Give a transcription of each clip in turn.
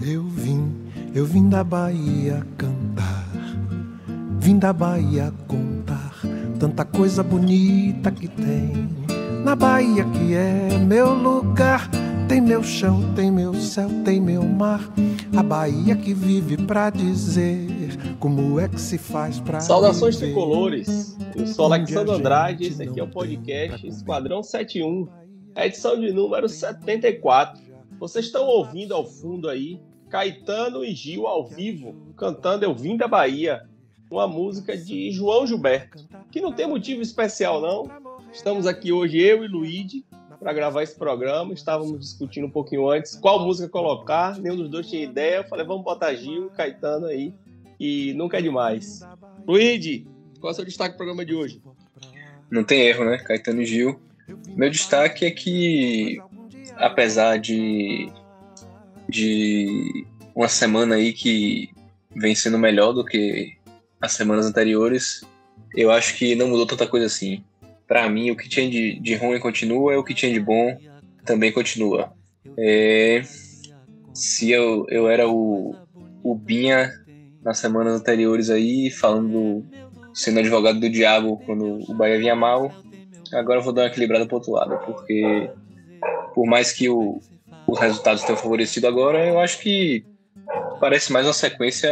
Eu vim, eu vim da Bahia cantar, vim da Bahia contar tanta coisa bonita que tem. Na Bahia que é meu lugar, tem meu chão, tem meu céu, tem meu mar. A Bahia que vive pra dizer como é que se faz pra. Saudações viver. tricolores! Eu sou Alexandre Andrade, esse aqui é o podcast Esquadrão 71, a edição de número 74. Vocês estão ouvindo ao fundo aí Caetano e Gil ao vivo, cantando Eu Vim da Bahia, uma música de João Gilberto, que não tem motivo especial não. Estamos aqui hoje, eu e Luigi, para gravar esse programa. Estávamos discutindo um pouquinho antes qual música colocar, nenhum dos dois tinha ideia. Eu falei, vamos botar Gil e Caetano aí, e nunca é demais. Luigi, qual é o seu destaque do programa de hoje? Não tem erro, né? Caetano e Gil. Meu destaque é que, apesar de de uma semana aí que vem sendo melhor do que as semanas anteriores, eu acho que não mudou tanta coisa assim. Para mim, o que tinha de, de ruim continua, e o que tinha de bom também continua. É, se eu, eu era o, o Binha nas semanas anteriores aí, falando, sendo advogado do diabo quando o Bahia vinha mal, agora eu vou dar uma equilibrada pro outro lado, porque por mais que o, os resultados tenham favorecido agora, eu acho que parece mais uma sequência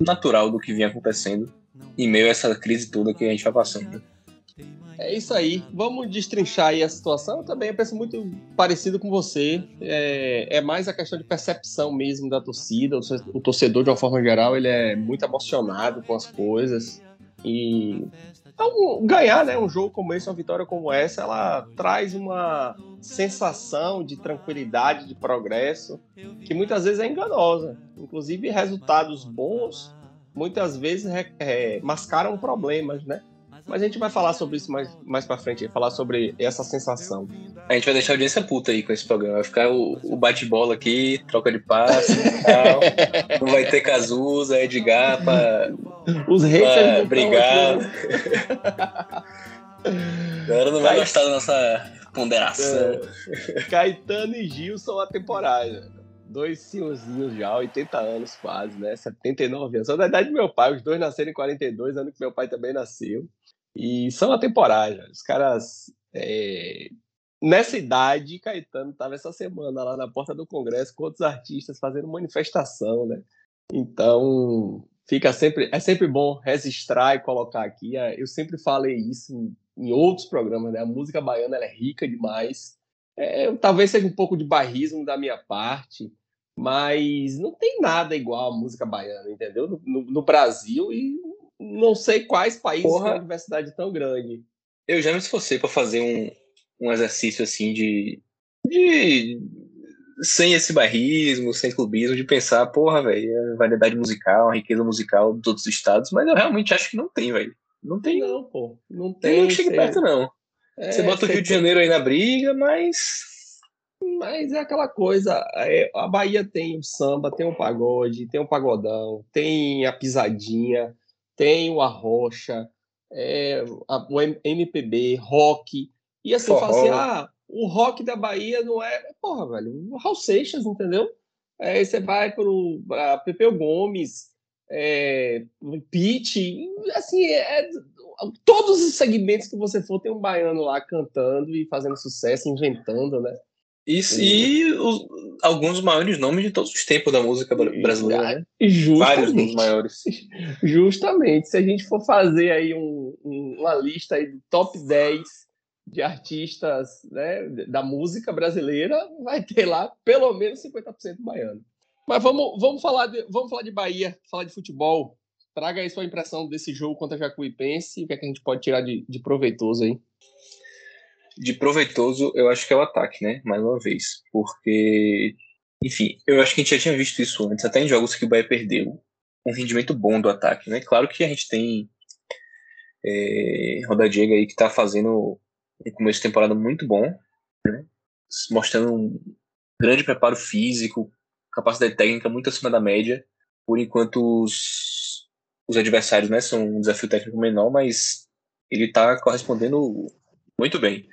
natural do que vinha acontecendo em meio a essa crise toda que a gente está passando. É isso aí. Vamos destrinchar aí a situação. Eu também penso muito parecido com você. É, é, mais a questão de percepção mesmo da torcida. O torcedor, de uma forma geral, ele é muito emocionado com as coisas. E então, ganhar né, um jogo como esse, uma vitória como essa, ela traz uma sensação de tranquilidade, de progresso, que muitas vezes é enganosa. Inclusive, resultados bons muitas vezes é, mascaram problemas, né? Mas a gente vai falar sobre isso mais, mais pra frente, falar sobre essa sensação. A gente vai deixar a audiência puta aí com esse programa. Vai ficar o, o bate-bola aqui, troca de passe e tal. Não vai ter Cazuza, Edgar pra, Os haters pra brigar. Agora não vai gostar da nossa ponderação. É. Caetano e Gil são atemporais. Dois senhorzinhos já, 80 anos quase, né? 79 anos. São da idade do meu pai. Os dois nasceram em 42, ano que meu pai também nasceu. E são atemporais. Os caras. É... Nessa idade, Caetano estava essa semana lá na porta do Congresso com outros artistas fazendo manifestação, né? Então, fica sempre é sempre bom registrar e colocar aqui. É, eu sempre falei isso em, em outros programas, né? A música baiana é rica demais. É, talvez seja um pouco de barrismo da minha parte, mas não tem nada igual a música baiana, entendeu? No, no, no Brasil e não sei quais países Porra. têm uma diversidade tão grande. Eu já me esforcei para fazer um, um exercício assim de, de. Sem esse barrismo, sem clubismo, de pensar, porra, velho, a variedade musical, a riqueza musical dos outros estados, mas eu realmente acho que não tem, velho. Não tem. Não, pô. Não tem. Não chega perto, não. É, você bota o Rio de Janeiro aí na briga, mas. Mas é aquela coisa, é, a Bahia tem o samba, tem o pagode, tem o pagodão, tem a pisadinha, tem o Arrocha, é, a, o MPB, rock. E assim, fala assim, ah, o rock da Bahia não é. Porra, velho, o Raul Seixas, entendeu? Aí você vai para Pepeu Gomes, é, Pete, assim, é, todos os segmentos que você for, tem um baiano lá cantando e fazendo sucesso, inventando, né? Isso, e os, alguns dos maiores nomes de todos os tempos da música brasileira, né? Vários dos maiores. Justamente. Se a gente for fazer aí um, um, uma lista aí do top 10 de artistas né, da música brasileira, vai ter lá pelo menos 50% baiano. Mas vamos, vamos, falar de, vamos falar de Bahia, falar de futebol. Traga aí sua impressão desse jogo contra a Jacuipense e o que, é que a gente pode tirar de, de proveitoso aí de proveitoso, eu acho que é o ataque, né? Mais uma vez. Porque, enfim, eu acho que a gente já tinha visto isso antes, até em jogos que o Bahia perdeu. Um rendimento bom do ataque, né? Claro que a gente tem é, Roda Diego aí que tá fazendo um começo de temporada muito bom, né? Mostrando um grande preparo físico, capacidade técnica muito acima da média. Por enquanto, os, os adversários né, são um desafio técnico menor, mas ele está correspondendo muito bem.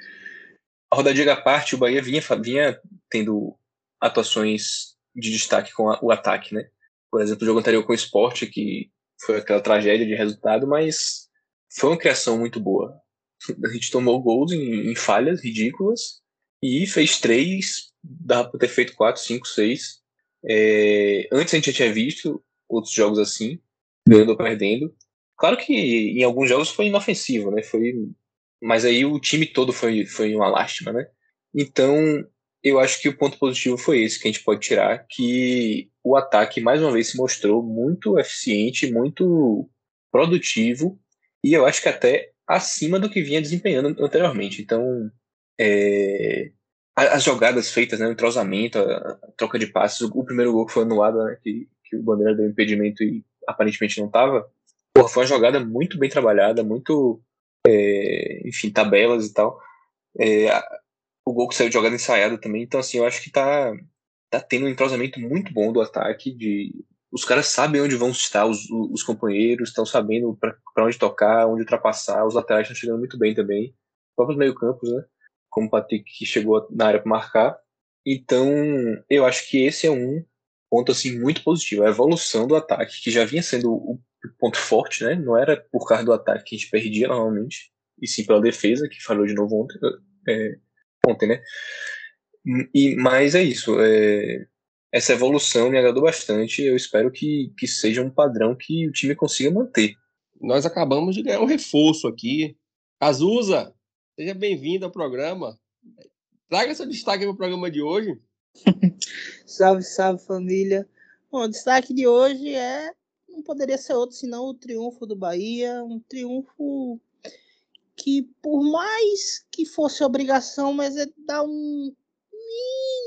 A rodadinha à parte, o Bahia vinha, vinha tendo atuações de destaque com a, o ataque, né? Por exemplo, o jogo anterior com o Sport, que foi aquela tragédia de resultado, mas foi uma criação muito boa. A gente tomou gols em, em falhas ridículas e fez três, dá para ter feito quatro, cinco, seis. É, antes a gente já tinha visto outros jogos assim, ganhando ou perdendo. Claro que em alguns jogos foi inofensivo, né? Foi, mas aí o time todo foi, foi uma lástima, né? Então, eu acho que o ponto positivo foi esse que a gente pode tirar, que o ataque mais uma vez se mostrou muito eficiente, muito produtivo e eu acho que até acima do que vinha desempenhando anteriormente. Então, é, as jogadas feitas, né, o entrosamento, a, troca de passes, o, primeiro gol que foi anulado, né, que, que o Bandeira deu impedimento e aparentemente não estava, foi uma jogada muito bem trabalhada, muito, é, enfim, tabelas e tal. É, o gol que saiu de jogada ensaiada também. Então, assim, eu acho que tá, tá tendo um entrosamento muito bom do ataque. de Os caras sabem onde vão estar os, os companheiros, estão sabendo para onde tocar, onde ultrapassar. Os laterais estão chegando muito bem também. Os próprios meio-campos, né? Como o Patrick que chegou na área para marcar. Então, eu acho que esse é um ponto assim muito positivo, a evolução do ataque, que já vinha sendo o ponto forte, né? Não era por causa do ataque que a gente perdia normalmente, e sim pela defesa, que falou de novo ontem. É, ontem, né? E, mas é isso. É, essa evolução me agradou bastante. Eu espero que, que seja um padrão que o time consiga manter. Nós acabamos de ganhar um reforço aqui. Azusa, seja bem-vindo ao programa. Traga seu destaque para o programa de hoje. salve, salve família. Bom, o destaque de hoje é não poderia ser outro senão o triunfo do Bahia, um triunfo que por mais que fosse obrigação, mas é dar um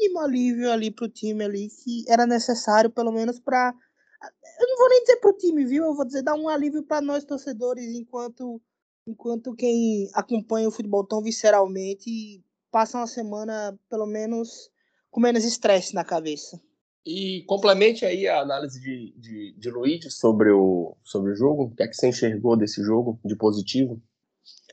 mínimo alívio ali pro time ali que era necessário pelo menos para eu não vou nem dizer pro time, viu? Eu vou dizer dar um alívio para nós torcedores enquanto enquanto quem acompanha o futebol tão visceralmente passa uma semana pelo menos com menos estresse na cabeça. E complemente aí a análise de, de, de Luiz sobre o, sobre o jogo. O que é que você enxergou desse jogo de positivo?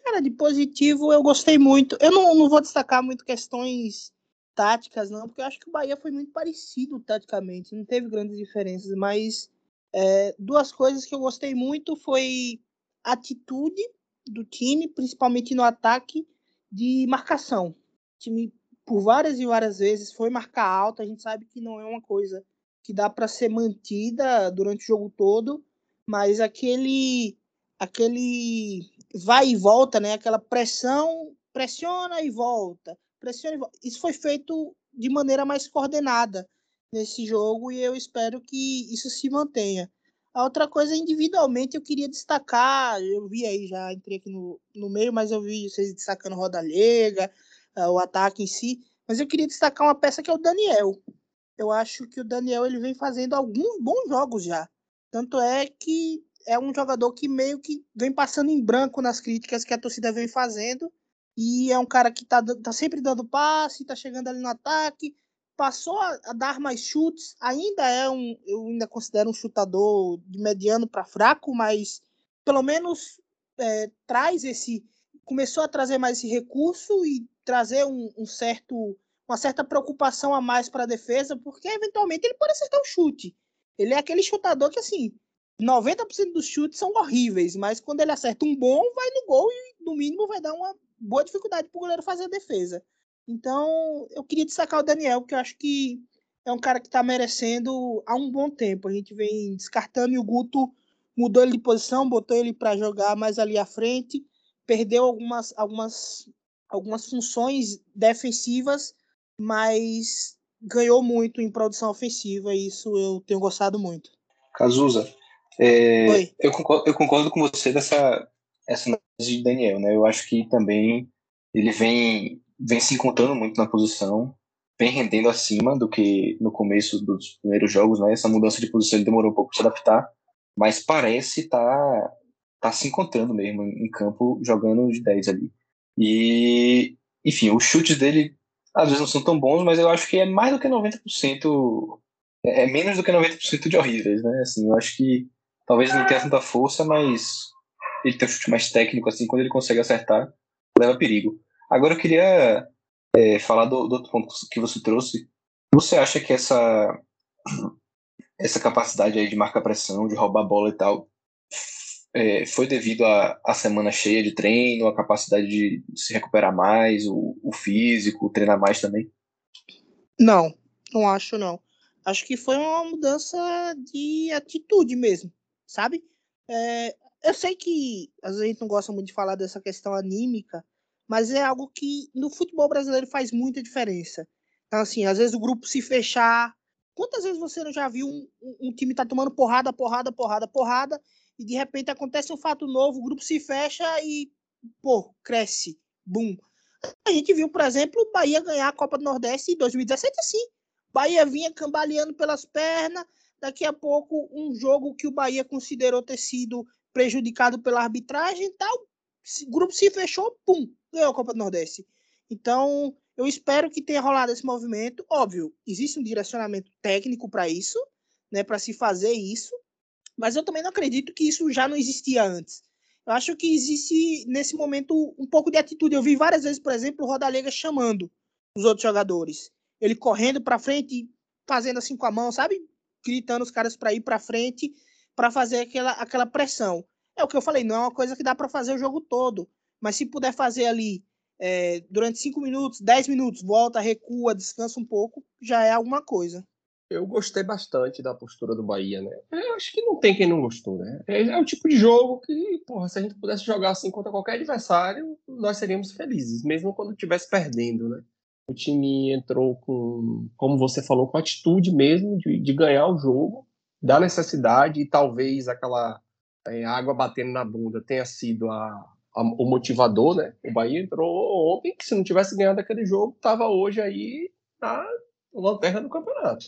Cara, de positivo eu gostei muito. Eu não, não vou destacar muito questões táticas, não, porque eu acho que o Bahia foi muito parecido taticamente, não teve grandes diferenças, mas é, duas coisas que eu gostei muito foi a atitude do time, principalmente no ataque, de marcação. O time, por várias e várias vezes, foi marcar alto, a gente sabe que não é uma coisa que dá para ser mantida durante o jogo todo, mas aquele aquele vai e volta, né? Aquela pressão, pressiona e volta, pressiona e volta. Isso foi feito de maneira mais coordenada nesse jogo e eu espero que isso se mantenha. A outra coisa, individualmente, eu queria destacar, eu vi aí, já entrei aqui no, no meio, mas eu vi vocês destacando Roda Lega, uh, o ataque em si, mas eu queria destacar uma peça que é o Daniel. Eu acho que o Daniel ele vem fazendo alguns bons jogos já. Tanto é que é um jogador que meio que vem passando em branco nas críticas que a torcida vem fazendo. E é um cara que tá, tá sempre dando passe, tá chegando ali no ataque, passou a, a dar mais chutes. Ainda é um, eu ainda considero um chutador de mediano para fraco, mas pelo menos é, traz esse, começou a trazer mais esse recurso e trazer um, um certo, uma certa preocupação a mais para a defesa, porque eventualmente ele pode acertar o chute. Ele é aquele chutador que assim 90% dos chutes são horríveis, mas quando ele acerta um bom, vai no gol e no mínimo vai dar uma boa dificuldade para o goleiro fazer a defesa. Então, eu queria destacar o Daniel, que eu acho que é um cara que está merecendo há um bom tempo. A gente vem descartando e o Guto mudou ele de posição, botou ele para jogar mais ali à frente, perdeu algumas, algumas, algumas funções defensivas, mas ganhou muito em produção ofensiva e isso eu tenho gostado muito. Cazuza, é, eu, concordo, eu concordo com você dessa essa análise de Daniel, né? Eu acho que também ele vem, vem se encontrando muito na posição, vem rendendo acima do que no começo dos primeiros jogos, né? Essa mudança de posição ele demorou um pouco para se adaptar, mas parece estar tá, tá se encontrando mesmo em campo, jogando de 10 ali. E, enfim, os chutes dele às vezes não são tão bons, mas eu acho que é mais do que 90%, é, é menos do que 90% de horríveis, né? Assim, eu acho que Talvez não tenha tanta força, mas ele tem um chute mais técnico, assim, quando ele consegue acertar, leva perigo. Agora eu queria é, falar do, do, outro ponto que você trouxe. Você acha que essa, essa capacidade aí de marcar pressão, de roubar bola e tal, é, foi devido à semana cheia de treino, a capacidade de se recuperar mais, o, o físico, treinar mais também? Não, não acho não. Acho que foi uma mudança de atitude mesmo, sabe? É, eu sei que às vezes a gente não gosta muito de falar dessa questão anímica, mas é algo que no futebol brasileiro faz muita diferença. Então, assim, às vezes o grupo se fechar. Quantas vezes você não já viu um, um time tá tomando porrada, porrada, porrada, porrada, e de repente acontece um fato novo, o grupo se fecha e, pô, cresce. Bum. A gente viu, por exemplo, o Bahia ganhar a Copa do Nordeste em 2017 assim. Bahia vinha cambaleando pelas pernas, daqui a pouco um jogo que o Bahia considerou ter sido prejudicado pela arbitragem e tal, grupo se fechou, pum, ganhou a Copa do Nordeste. Então, eu espero que tenha rolado esse movimento. Óbvio, existe um direcionamento técnico para isso, né, para se fazer isso, mas eu também não acredito que isso já não existia antes. Eu acho que existe nesse momento um pouco de atitude. Eu vi várias vezes, por exemplo, o Rodalega chamando os outros jogadores. Ele correndo para frente, fazendo assim com a mão, sabe? Gritando os caras para ir para frente para fazer aquela, aquela pressão. É o que eu falei, não é uma coisa que dá para fazer o jogo todo, mas se puder fazer ali é, durante 5 minutos, 10 minutos, volta, recua, descansa um pouco, já é alguma coisa. Eu gostei bastante da postura do Bahia, né? Eu acho que não tem quem não gostou, né? É, é o tipo de jogo que, porra, se a gente pudesse jogar assim contra qualquer adversário, nós seríamos felizes, mesmo quando estivesse perdendo, né? O time entrou com, como você falou, com atitude mesmo de, de ganhar o jogo da necessidade e talvez aquela é, água batendo na bunda tenha sido a, a, o motivador, né? O Bahia entrou ontem que se não tivesse ganhado aquele jogo, estava hoje aí na lanterna do campeonato.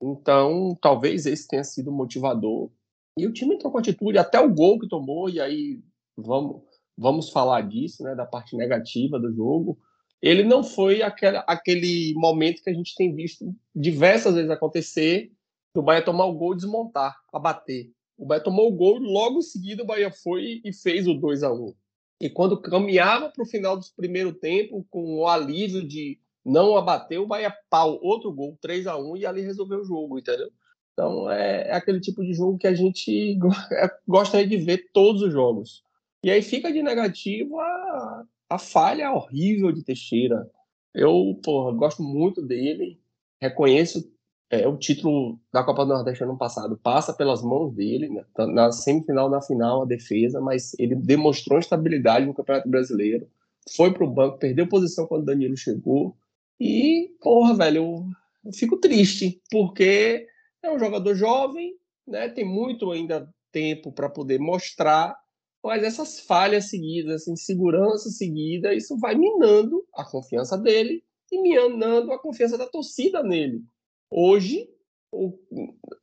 Então, talvez esse tenha sido o motivador. E o time entrou com atitude, até o gol que tomou, e aí vamos, vamos falar disso, né? Da parte negativa do jogo. Ele não foi aquele, aquele momento que a gente tem visto diversas vezes acontecer o Bahia tomar o gol, desmontar, abater. O Bahia tomou o gol, logo em seguida o Bahia foi e fez o 2 a 1 E quando caminhava para o final do primeiro tempo, com o alívio de não abater, o Bahia pau, outro gol, 3 a 1 e ali resolveu o jogo, entendeu? Então é, é aquele tipo de jogo que a gente é, gosta de ver todos os jogos. E aí fica de negativo a, a falha horrível de Teixeira. Eu, porra, gosto muito dele, reconheço é, o título da Copa do Nordeste ano passado passa pelas mãos dele, né? Tá na semifinal, na final, a defesa, mas ele demonstrou estabilidade no Campeonato Brasileiro, foi pro banco, perdeu posição quando o Danilo chegou, e, porra, velho, eu, eu fico triste, porque é um jogador jovem, né? Tem muito ainda tempo para poder mostrar, mas essas falhas seguidas, essa insegurança seguida, isso vai minando a confiança dele e minando a confiança da torcida nele. Hoje, o,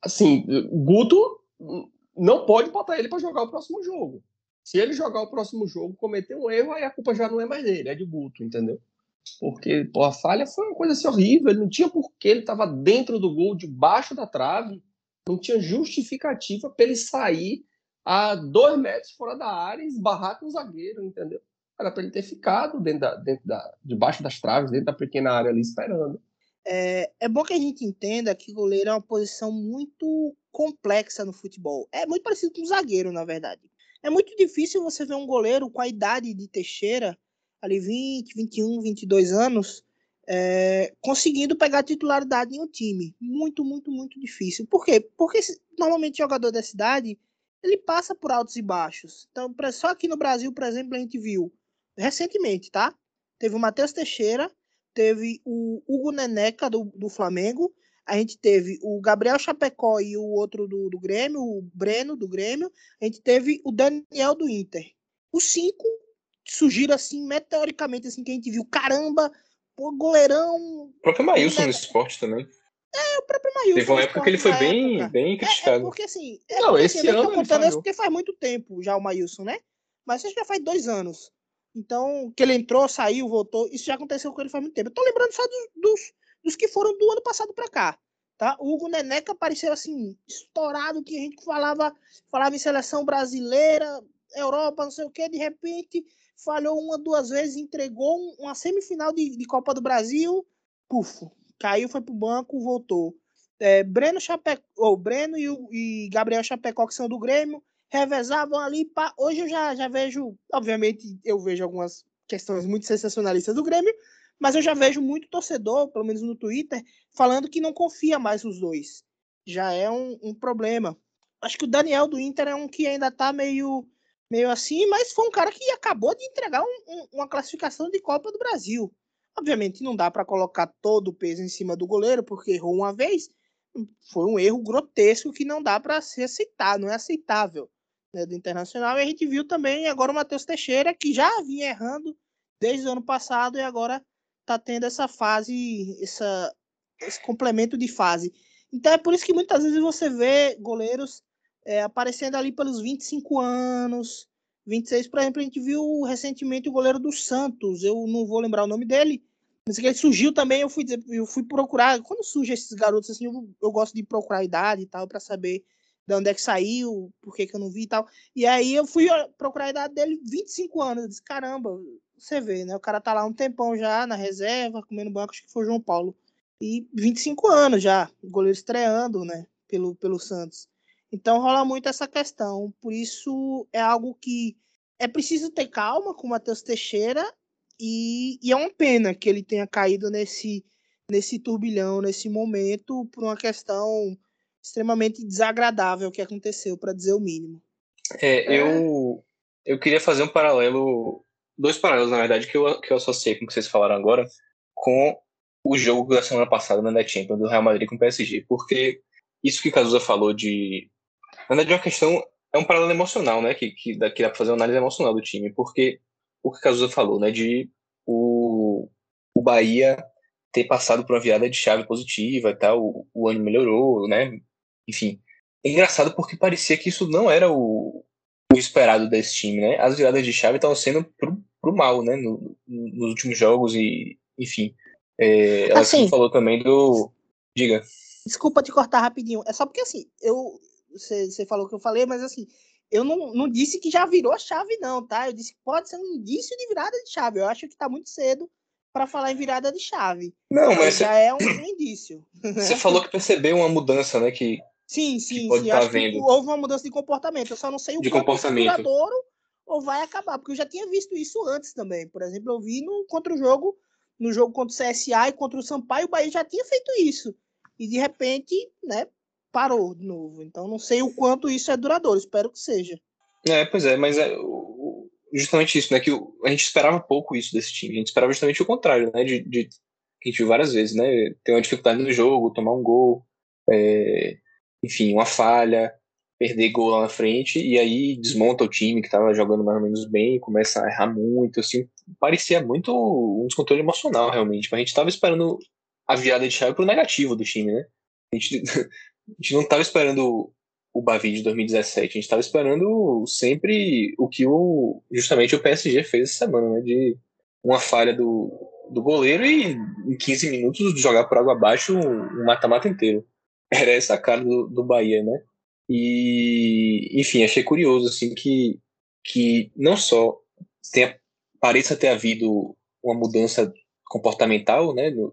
assim, Guto não pode botar ele para jogar o próximo jogo. Se ele jogar o próximo jogo, cometer um erro, aí a culpa já não é mais dele, é de Guto, entendeu? Porque pô, a falha foi uma coisa assim horrível. Ele não tinha porquê, ele estava dentro do gol, debaixo da trave. Não tinha justificativa para ele sair a dois metros fora da área e esbarrar com o zagueiro, entendeu? Era para ele ter ficado dentro da, dentro da, debaixo das traves, dentro da pequena área ali esperando. É, é bom que a gente entenda que goleiro é uma posição muito complexa no futebol. É muito parecido com o zagueiro, na verdade. É muito difícil você ver um goleiro com a idade de Teixeira, ali 20, 21, 22 anos, é, conseguindo pegar titularidade em um time. Muito, muito, muito difícil. Por quê? Porque normalmente jogador dessa idade, ele passa por altos e baixos. Então, só aqui no Brasil, por exemplo, a gente viu recentemente, tá? Teve o Matheus Teixeira, teve o Hugo Neneca do, do Flamengo, a gente teve o Gabriel Chapecó e o outro do, do Grêmio, o Breno do Grêmio, a gente teve o Daniel do Inter. Os cinco surgiram assim, meteoricamente, assim, que a gente viu, caramba, pô, goleirão. O próprio Maílson no esporte também. É, o próprio Maílson. Teve uma época que ele foi bem, bem criticado. É, é porque assim. É não, porque, esse assim, ano. Eu tô contando isso porque faz muito tempo já o Maílson, né? Mas isso já faz dois anos. Então, que ele entrou, saiu, voltou. Isso já aconteceu com ele faz muito tempo. Eu tô lembrando só dos, dos, dos que foram do ano passado para cá. Tá? O Hugo Neneca apareceu assim, estourado, que a gente falava, falava em seleção brasileira, Europa, não sei o que, de repente falhou uma, duas vezes, entregou uma semifinal de, de Copa do Brasil, puf, caiu, foi pro banco, voltou. é, Breno Chape... ou Breno e, e Gabriel Chapecó, que são do Grêmio, revezavam ali. Pá. Hoje eu já, já vejo, obviamente, eu vejo algumas questões muito sensacionalistas do Grêmio, mas eu já vejo muito torcedor, pelo menos no Twitter, falando que não confia mais nos dois. Já é um, um problema. Acho que o Daniel do Inter é um que ainda tá meio, meio assim, mas foi um cara que acabou de entregar um, um, uma classificação de Copa do Brasil. Obviamente não dá para colocar todo o peso em cima do goleiro, porque errou uma vez. Foi um erro grotesco que não dá para se aceitar, não é aceitável né, do Internacional. E a gente viu também agora o Matheus Teixeira, que já vinha errando desde o ano passado e agora está tendo essa fase, essa, esse complemento de fase. Então é por isso que muitas vezes você vê goleiros é, aparecendo ali pelos 25 anos, 26, por exemplo, a gente viu recentemente o goleiro do Santos, eu não vou lembrar o nome dele, mas que ele surgiu também, eu fui, eu fui procurar, quando surge esses garotos assim, eu, eu gosto de procurar a idade e tal, para saber de onde é que saiu, por que, que eu não vi e tal. E aí eu fui procurar a idade dele, 25 anos. Eu disse, caramba, você vê, né? O cara tá lá um tempão já na reserva, comendo banco, acho que foi o João Paulo. E 25 anos já, goleiro estreando, né? Pelo, pelo Santos. Então rola muito essa questão. Por isso é algo que é preciso ter calma com o Matheus Teixeira. E, e é uma pena que ele tenha caído nesse, nesse turbilhão, nesse momento, por uma questão extremamente desagradável que aconteceu, para dizer o mínimo. É, eu, eu queria fazer um paralelo, dois paralelos, na verdade, que eu, que eu associei com o que vocês falaram agora, com o jogo da semana passada na Net Champions do Real Madrid com o PSG, porque isso que o Cazuza falou de. Na verdade, é uma questão. É um paralelo emocional, né? Que, que, dá, que dá pra fazer uma análise emocional do time, porque o que o Cazuza falou, né? De o, o Bahia ter passado por uma virada de chave positiva e tal, o, o ano melhorou, né? Enfim. É engraçado porque parecia que isso não era o, o esperado desse time, né? As viradas de chave estavam sendo pro, pro mal, né? No, nos últimos jogos e, enfim. É, ela assim, falou também do. Diga. Desculpa te cortar rapidinho. É só porque assim, eu. Você falou que eu falei, mas assim, eu não, não disse que já virou a chave, não, tá? Eu disse que pode ser um indício de virada de chave. Eu acho que tá muito cedo para falar em virada de chave. Não, mas. Já cê... é um, um indício. Você falou que percebeu uma mudança, né? Que Sim, sim, sim. Tá Acho vendo. que houve uma mudança de comportamento. Eu só não sei o de comportamento duradouro ou vai acabar, porque eu já tinha visto isso antes também. Por exemplo, eu vi no contra o jogo, no jogo contra o CSA e contra o Sampaio, o Bahia já tinha feito isso. E de repente, né, parou de novo. Então não sei o quanto isso é duradouro, espero que seja. É, pois é, mas é justamente isso, né? Que a gente esperava pouco isso desse time. A gente esperava justamente o contrário, né? De, de que a gente viu várias vezes, né? Ter uma dificuldade no jogo, tomar um gol, é, enfim, uma falha, perder gol lá na frente, e aí desmonta o time que estava jogando mais ou menos bem, começa a errar muito, assim, parecia muito um descontrole emocional, realmente. Mas a gente estava esperando a virada de chave pro negativo do time, né? A gente, a gente não estava esperando o Bavi de 2017, a gente estava esperando sempre o que o, justamente o PSG fez essa semana, né? De uma falha do, do goleiro e em 15 minutos jogar por água abaixo um mata-mata inteiro era essa cara do, do Bahia, né? E, enfim, achei curioso, assim, que, que não só tenha, pareça ter havido uma mudança comportamental, né, no,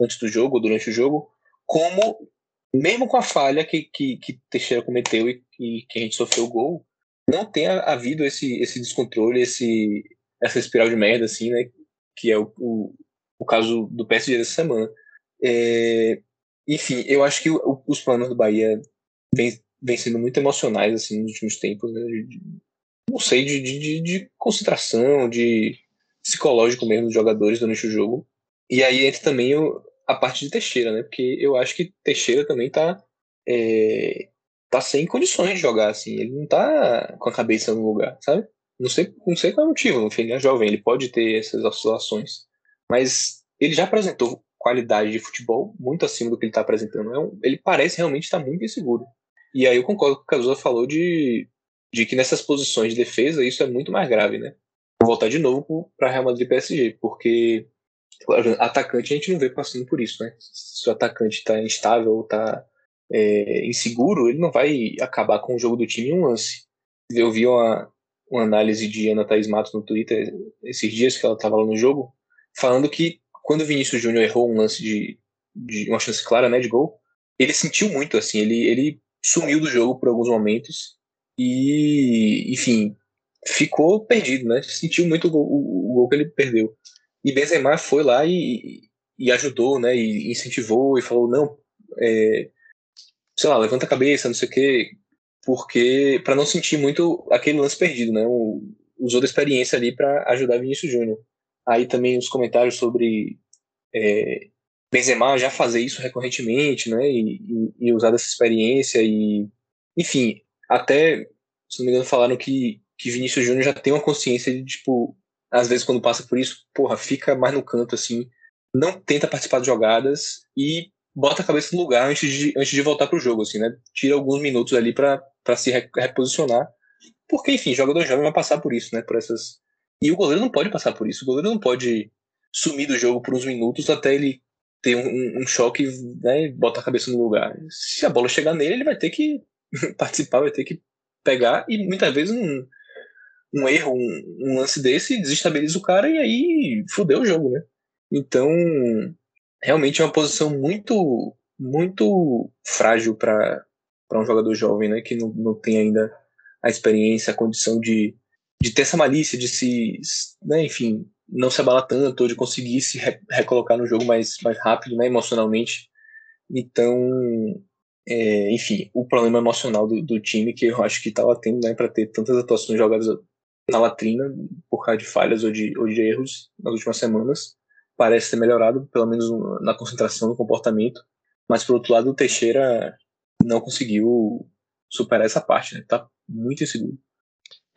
antes do jogo, durante o jogo, como, mesmo com a falha que, que, que Teixeira cometeu e, e que a gente sofreu o gol, não tenha havido esse, esse descontrole, esse, essa espiral de merda, assim, né, que é o, o, o caso do PSG dessa semana. É, enfim, eu acho que o, os planos do Bahia vêm, vêm sendo muito emocionais assim nos últimos tempos, né? De, de, não sei, de, de, de, concentração, de psicológico mesmo dos jogadores durante o jogo. E aí entra também o, a parte de Teixeira, né? Porque eu acho que Teixeira também tá, é, tá sem condições de jogar, assim. Ele não tá com a cabeça no lugar, sabe? Não sei, não sei qual é o motivo. No fim, ele é jovem, ele pode ter essas oscilações. Mas ele já apresentou qualidade de futebol muito acima do que ele está apresentando. É um, ele parece realmente estar muito inseguro. E aí eu concordo com o que o Cazuza falou de, de que nessas posições de defesa isso é muito mais grave, né? Vou voltar de novo para Real Madrid e PSG, porque atacante a gente não vê passando por isso, né? Se o atacante está instável ou está é, inseguro, ele não vai acabar com o jogo do time em um lance. Eu vi uma, uma análise de Ana Thaís Matos no Twitter esses dias que ela estava lá no jogo, falando que quando o Vinícius Júnior errou um lance de, de, uma chance clara, né, de gol, ele sentiu muito, assim, ele, ele sumiu do jogo por alguns momentos e, enfim, ficou perdido, né? Sentiu muito o o, o gol que ele perdeu. E Benzema foi lá e, e ajudou, né? E incentivou e falou, não, é, sei lá, levanta a cabeça, não sei o quê, porque para não sentir muito aquele lance perdido, né? O, usou da experiência ali para ajudar Vinícius Júnior. Aí também os comentários sobre é, Benzema já fazer isso recorrentemente, né? E, e, e, usar dessa experiência e, enfim, até se não me engano falaram que que Vinícius Júnior já tem uma consciência de tipo, às vezes quando passa por isso, porra, fica mais no canto assim, não tenta participar de jogadas e bota a cabeça no lugar antes de, antes de voltar pro jogo, assim, né? Tira alguns minutos ali para se reposicionar porque, enfim, jogador jovem vai passar por isso, né? Por essas. E o goleiro não pode passar por isso. O goleiro não pode sumir do jogo por uns minutos até ele ter um, um choque né, e botar a cabeça no lugar. Se a bola chegar nele, ele vai ter que participar, vai ter que pegar, e muitas vezes um, um erro, um, um, lance desse desestabiliza o cara e aí fudeu o jogo, né? Então, realmente é uma posição muito, muito frágil para um jogador jovem, né? Que não, não tem ainda a experiência, a condição de, de ter essa malícia, de se, né, enfim, não se abalar tanto, ou de conseguir se re recolocar no jogo mais, mais rápido, né, emocionalmente. Então, é, enfim, o problema emocional do, do, time que eu acho que estava tendo, né, para ter tantas atuações jogadas na latrina por causa de falhas ou de, ou de erros nas últimas semanas, parece ter melhorado, pelo menos na concentração, no comportamento. Mas, por outro lado, o Teixeira não conseguiu superar essa parte, né? Tá muito inseguro.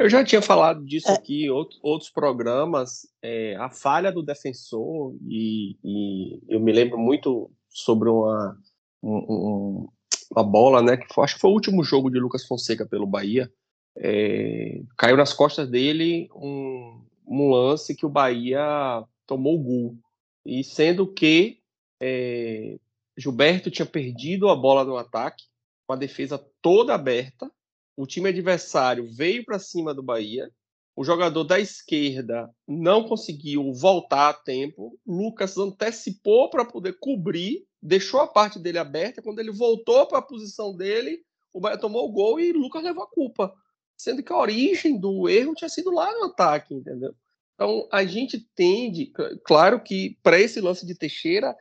Eu já tinha falado disso é. aqui em outros, programas, é, a falha do defensor, e, e, eu me lembro muito sobre uma, um, uma bola, né, que foi, acho que foi o último jogo de Lucas Fonseca pelo Bahia, é, caiu nas costas dele um, um, lance que o Bahia tomou o gol, e sendo que é, Gilberto tinha perdido a bola no ataque, com a defesa toda aberta, o time adversário veio para cima do Bahia, o jogador da esquerda não conseguiu voltar a tempo, Lucas antecipou para poder cobrir, deixou a parte dele aberta, quando ele voltou para a posição dele, o Bahia tomou o gol e Lucas levou a culpa, sendo que a origem do erro tinha sido lá no ataque, entendeu? Então a gente tende, claro que para esse lance de Teixeira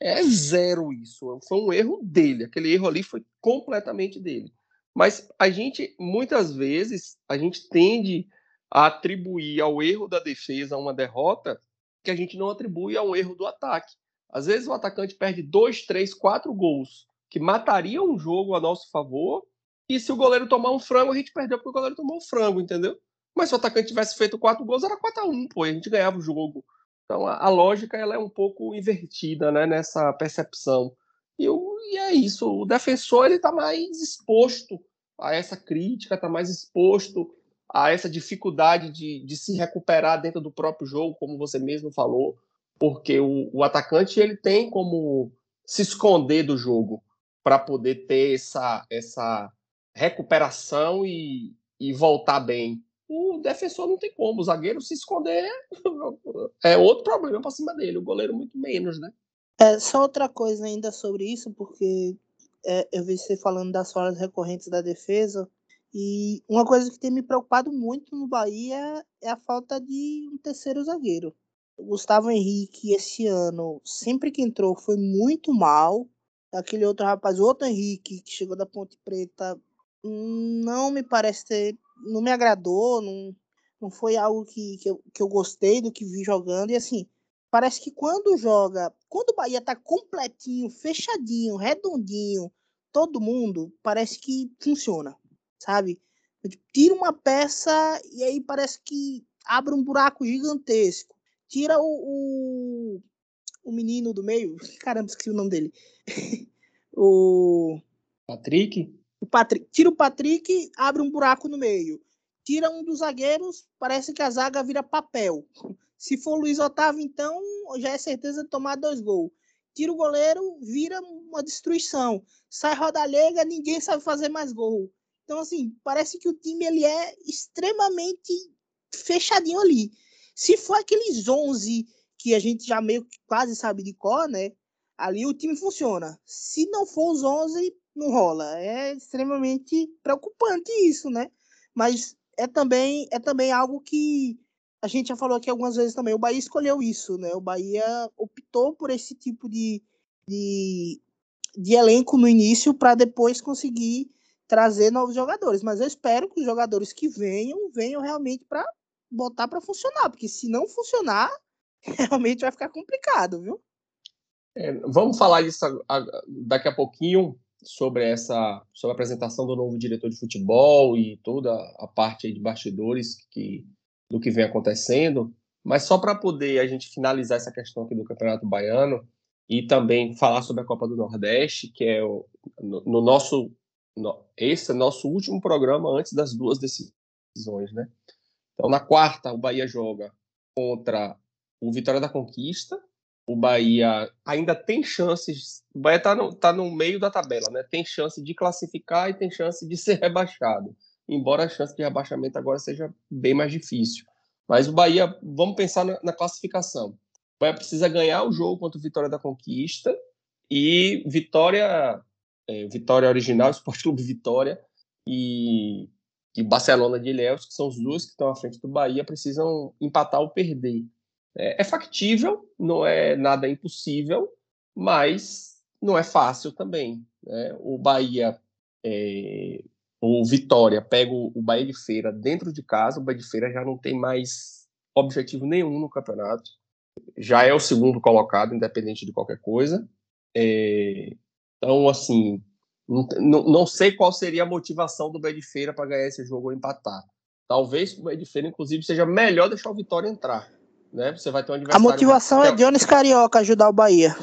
é zero isso, foi um erro dele, aquele erro ali foi completamente dele. Mas a gente, muitas vezes, a gente tende a atribuir ao erro da defesa uma derrota que a gente não atribui ao erro do ataque. Às vezes o atacante perde dois, três, quatro gols que matariam um jogo a nosso favor, e se o goleiro tomar um frango, a gente perdeu porque o goleiro tomou um frango, entendeu? Mas se o atacante tivesse feito quatro gols, era 4 a 1 pô, e a gente ganhava o jogo. Então a, a lógica ela é um pouco invertida né, nessa percepção. E, e é isso, o defensor ele está mais exposto a essa crítica, está mais exposto a essa dificuldade de, de se recuperar dentro do próprio jogo, como você mesmo falou, porque o, o atacante ele tem como se esconder do jogo para poder ter essa, essa recuperação e, e voltar bem. O defensor não tem como, o zagueiro se esconder é outro problema para cima dele, o goleiro muito menos, né? É, só outra coisa ainda sobre isso, porque é, eu vi você falando das falhas recorrentes da defesa, e uma coisa que tem me preocupado muito no Bahia é a falta de um terceiro zagueiro. O Gustavo Henrique, esse ano, sempre que entrou, foi muito mal. Aquele outro rapaz, o outro Henrique, que chegou da Ponte Preta, não me parece ter. Não me agradou, não, não foi algo que, que, eu, que eu gostei do que vi jogando. E assim, Parece que quando joga, quando o Bahia tá completinho, fechadinho, redondinho, todo mundo, parece que funciona, sabe? Tira uma peça e aí parece que abre um buraco gigantesco. Tira o, o, o menino do meio, caramba, esqueci o nome dele. o Patrick? O Patrick. Tira o Patrick, abre um buraco no meio. Tira um dos zagueiros, parece que a zaga vira papel. Se for Luiz Otávio, então, já é certeza de tomar dois gols. Tira o goleiro, vira uma destruição. Sai rodalega, ninguém sabe fazer mais gol. Então, assim, parece que o time ele é extremamente fechadinho ali. Se for aqueles 11 que a gente já meio que quase sabe de cor, né? ali o time funciona. Se não for os 11, não rola. É extremamente preocupante isso, né? Mas é também, é também algo que a gente já falou aqui algumas vezes também. O Bahia escolheu isso, né? O Bahia optou por esse tipo de, de, de elenco no início para depois conseguir trazer novos jogadores. Mas eu espero que os jogadores que venham, venham realmente para botar para funcionar, porque se não funcionar, realmente vai ficar complicado, viu? É, vamos falar disso daqui a pouquinho sobre essa sobre a apresentação do novo diretor de futebol e toda a parte de bastidores que do que vem acontecendo, mas só para poder a gente finalizar essa questão aqui do Campeonato Baiano e também falar sobre a Copa do Nordeste, que é o, no, no nosso no, esse é nosso último programa antes das duas decisões, né? Então na quarta o Bahia joga contra o Vitória da Conquista o Bahia ainda tem chances. O Bahia está no, tá no meio da tabela, né? Tem chance de classificar e tem chance de ser rebaixado. Embora a chance de rebaixamento agora seja bem mais difícil. Mas o Bahia, vamos pensar na, na classificação. O Bahia precisa ganhar o jogo contra o Vitória da Conquista e Vitória, é, Vitória Original, Esporte Clube Vitória e, e Barcelona de Ilhéus, que são os dois que estão à frente do Bahia, precisam empatar ou perder. É, é factível, não é nada impossível, mas não é fácil também. Né? O Bahia, é, o Vitória pega o, Bahia de Feira dentro de casa, o Bahia de Feira já não tem mais objetivo nenhum no campeonato, já é o segundo colocado, independente de qualquer coisa. É, então, assim, não, não, sei qual seria a motivação do Bahia de Feira para ganhar esse jogo ou empatar. Talvez o Bahia de Feira, inclusive, seja melhor deixar o Vitória entrar né? Você vai ter um adversário. A motivação é Dionis Carioca ajudar o Bahia.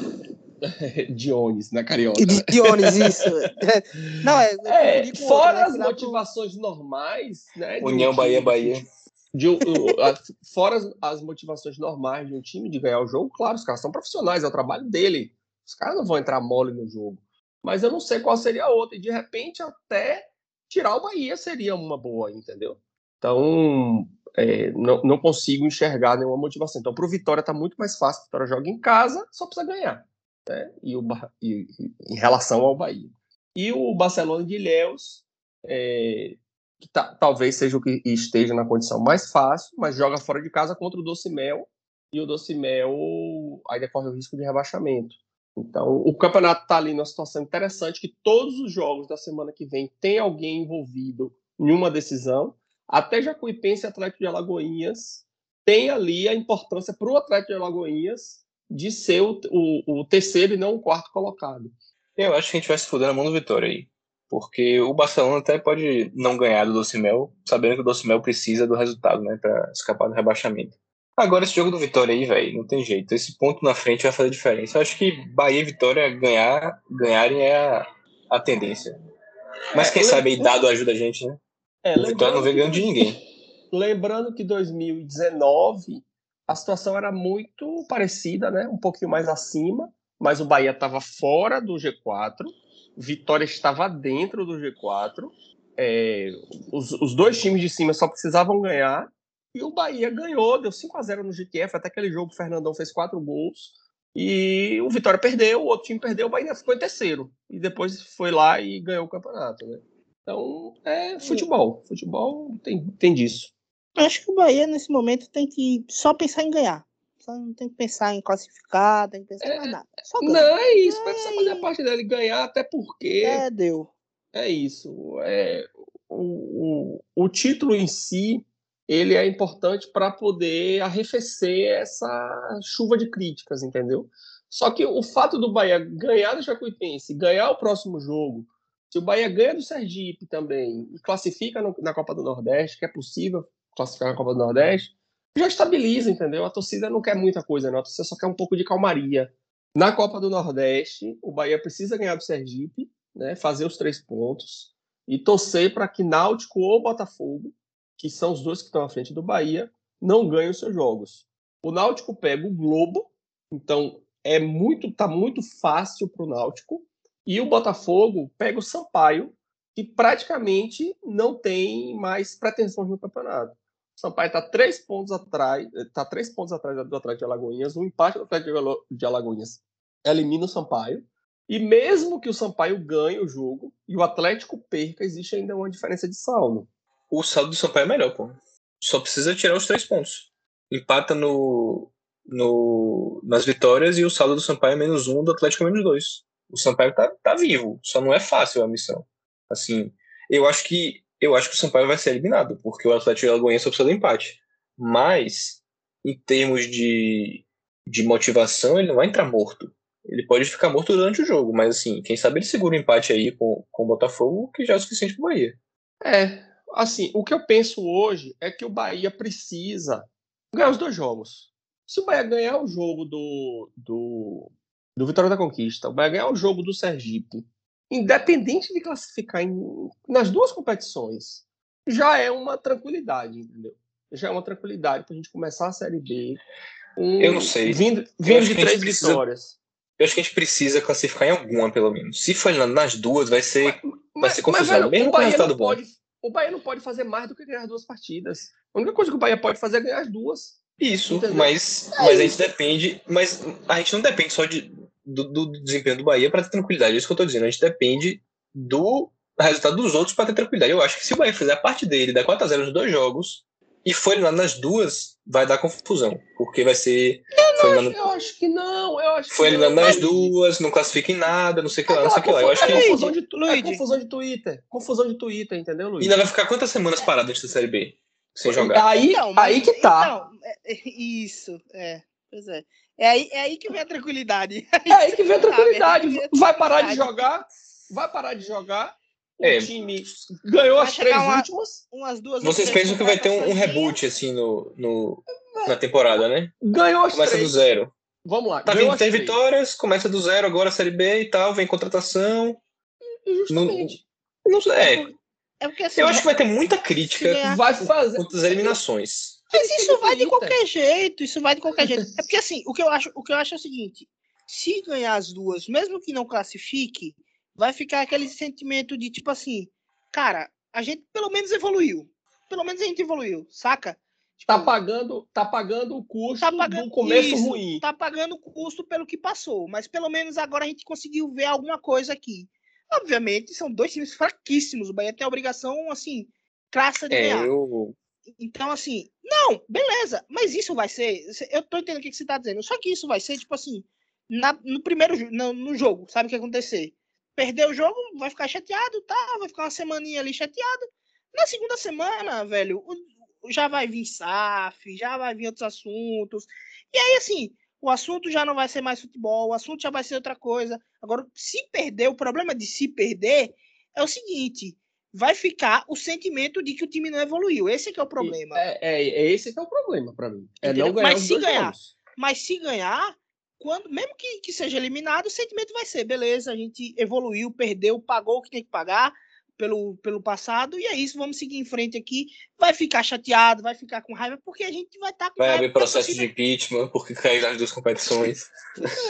Dionis, né, Carioca? Dionis, isso. Não, é. é fora outro, né, as motivações pro... normais, né? União Bahia, Bahia. De, fora as, as, motivações normais de um time de ganhar o jogo, claro, os caras são profissionais, é o trabalho dele. Os caras não vão entrar mole no jogo. Mas eu não sei qual seria a outra. E de repente, até tirar o Bahia seria uma boa, entendeu? Então, é, não, não, consigo enxergar nenhuma motivação. Então, para o Vitória está muito mais fácil. O Vitória joga em casa, só precisa ganhar. Né? E, o, e, em relação ao Bahia. E o Barcelona de Ilhéus, é, que tá, talvez seja o que esteja na condição mais fácil, mas joga fora de casa contra o Doce Mel. E o Doce Mel ainda corre o risco de rebaixamento. Então, o campeonato está ali numa situação interessante que todos os jogos da semana que vem tem alguém envolvido em uma decisão até Jacuipense e Atlético de Alagoinhas tem ali a importância para o Atlético de Alagoinhas de ser o, o, o, terceiro e não o quarto colocado. Eu acho que a gente vai se fuder na mão do Vitória aí. Porque o Barcelona até pode não ganhar do Docimel, sabendo que o Docimel precisa do resultado, né, para escapar do rebaixamento. Agora, esse jogo do Vitória aí, velho, não tem jeito. Esse ponto na frente vai fazer diferença. Eu acho que Bahia e Vitória ganhar, ganharem é a, a tendência. Mas quem é, sabe aí dado ajuda a gente, né? É, o Vitória não vem ganhando de ninguém. Lembrando que 2019 a situação era muito parecida, né? Um pouquinho mais acima, mas o Bahia estava fora do G4, Vitória estava dentro do G4. É, os, os, dois times de cima só precisavam ganhar e o Bahia ganhou, deu 5 a 0 no GTF, até aquele jogo o Fernandão fez quatro gols e o Vitória perdeu, o outro time perdeu, o Bahia ficou em terceiro e depois foi lá e ganhou o campeonato, né? Então, é futebol. Futebol tem, tem disso. Acho que o Bahia, nesse momento, tem que só pensar em ganhar. Só não tem que pensar em classificar, tem que pensar é, em nada. Só não, é isso. Vai precisar fazer a parte dele ganhar, até porque. É, deu. É isso. É, o, o, o título em si ele é importante para poder arrefecer essa chuva de críticas, entendeu? Só que o fato do Bahia ganhar do Jacuipense, ganhar o próximo jogo, se o Bahia ganha do Sergipe também e classifica no, na Copa do Nordeste, que é possível classificar na Copa do Nordeste, já estabiliza, entendeu? A torcida não quer muita coisa, não. A torcida só quer um pouco de calmaria. Na Copa do Nordeste, o Bahia precisa ganhar do Sergipe, né, fazer os três pontos e torcer para que Náutico ou Botafogo, que são os dois que estão à frente do Bahia, não ganhem os seus jogos. O Náutico pega o Globo, então é muito, tá muito fácil para o Náutico. E o Botafogo pega o Sampaio, que praticamente não tem mais pretensões no campeonato. O Sampaio está três pontos atrás, está três pontos atrás do Atlético de Alagoinhas, um empate do Atlético de Alagoinhas elimina o Sampaio. E mesmo que o Sampaio ganhe o jogo e o Atlético perca, existe ainda uma diferença de saldo. O saldo do Sampaio é melhor, pô. Só precisa tirar os três pontos. Empata no, no, nas vitórias e o saldo do Sampaio é menos um, do Atlético é menos dois. O Sampaio tá, tá vivo, só não é fácil a missão. Assim, eu acho que eu acho que o Sampaio vai ser eliminado, porque o Atlético Alagoense só precisa do empate. Mas, em termos de, de motivação, ele não vai entrar morto. Ele pode ficar morto durante o jogo, mas assim, quem sabe ele segura o empate aí com, com o Botafogo, que já é o suficiente pro Bahia. É, assim, o que eu penso hoje é que o Bahia precisa ganhar os dois jogos. Se o Bahia ganhar o jogo do, do, do Vitória da Conquista, o Bahia ganhar o jogo do Sergipe, independente de classificar em, nas duas competições, já é uma tranquilidade, entendeu? Já é uma tranquilidade para a gente começar a Série B. Um, eu não sei. Vindo, vindo de três precisa, vitórias. Eu acho que a gente precisa classificar em alguma, pelo menos. Se for nas duas, vai ser, mas, vai ser confusão. Mas, mesmo com o resultado bom. Pode, o Bahia não pode fazer mais do que ganhar as duas partidas. A única coisa que o Bahia pode fazer é ganhar as duas. Isso, mas, é mas a gente depende. Mas a gente não depende só de, do, do desempenho do Bahia para ter tranquilidade. É isso que eu estou dizendo. A gente depende do resultado dos outros para ter tranquilidade. Eu acho que se o Bahia fizer a parte dele, dar 4x0 nos dois jogos, e foi lá nas duas, vai dar confusão. Porque vai ser. Eu, não, eu acho que não. Eu acho foi eliminado nas duas, não classifica em nada, não sei o que lá, não sei o que lá. Eu acho que. É confusão de, é confusão de Twitter. Confusão de Twitter, entendeu, Luiz? E ainda vai ficar quantas semanas parado antes da Série B? Sem jogar. Aí, então, mas, aí que tá. Então, é, é, isso, é. Pois é. É aí, é aí que vem a tranquilidade. É aí que vem a tranquilidade. Vai parar de jogar, vai parar de jogar o é. time ganhou as três uma, últimas. Umas duas Vocês pensam que vai ter um, um reboot assim no, no, na temporada, né? Ganhou as Começa três. do zero. Vamos lá. Tá vindo três vitórias, começa do zero, agora a Série B e tal, vem contratação. Justamente. Não, não sei. É. é porque, assim, Eu acho que vai ter muita crítica. Vai fazer. Quantas eliminações. Mas isso vai de qualquer jeito, isso vai de qualquer jeito. É porque assim, o que eu acho, o que eu acho é o seguinte: se ganhar as duas, mesmo que não classifique, vai ficar aquele sentimento de tipo assim, cara, a gente pelo menos evoluiu. Pelo menos a gente evoluiu, saca? Tipo, tá pagando, tá pagando o custo tá pagando, do começo isso, ruim. Tá pagando o custo pelo que passou, mas pelo menos agora a gente conseguiu ver alguma coisa aqui. Obviamente, são dois times fraquíssimos. O Bahia tem a obrigação, assim, crassa de é, ganhar. Eu... Então, assim, não, beleza, mas isso vai ser. Eu tô entendendo o que, que você tá dizendo. Só que isso vai ser, tipo assim, na, no primeiro no, no jogo, sabe o que acontecer? perder o jogo, vai ficar chateado, tá? Vai ficar uma semaninha ali chateado. Na segunda semana, velho, já vai vir SAF, já vai vir outros assuntos. E aí, assim, o assunto já não vai ser mais futebol, o assunto já vai ser outra coisa. Agora, se perder, o problema de se perder é o seguinte: vai ficar o sentimento de que o time não evoluiu. Esse é, é o problema. É, é, é esse que é o problema para mim. É não ganhar mas se ganhar, mas se ganhar, quando, mesmo que, que seja eliminado, o sentimento vai ser, beleza, a gente evoluiu, perdeu, pagou o que tem que pagar pelo, pelo passado, e é isso, vamos seguir em frente aqui. Vai ficar chateado, vai ficar com raiva, porque a gente vai estar tá com Vai haver processo de impeachment, porque caiu nas duas competições.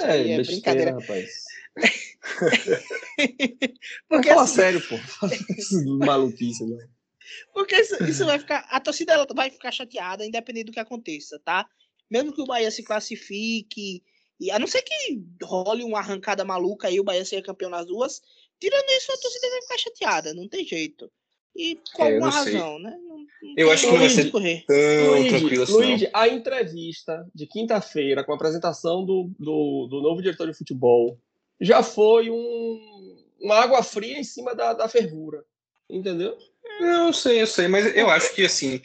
é, é brincadeira, rapaz. porque fala assim, sério, pô. Maluquice, né? Porque isso, isso vai ficar. A torcida ela vai ficar chateada, independente do que aconteça, tá? Mesmo que o Bahia se classifique e a não ser que role uma arrancada maluca aí, o Bahia seja campeão nas duas. Tirando isso, a torcida vai ficar chateada, não tem jeito. E com é, alguma razão, né? Não, não eu acho que não vai ser correr. tão Luigi, tranquilo assim. Luigi, a entrevista de quinta-feira com a apresentação do, do, do, novo diretor de futebol já foi um, uma água fria em cima da, da fervura. Entendeu? Eu sei, eu sei, mas eu acho que assim.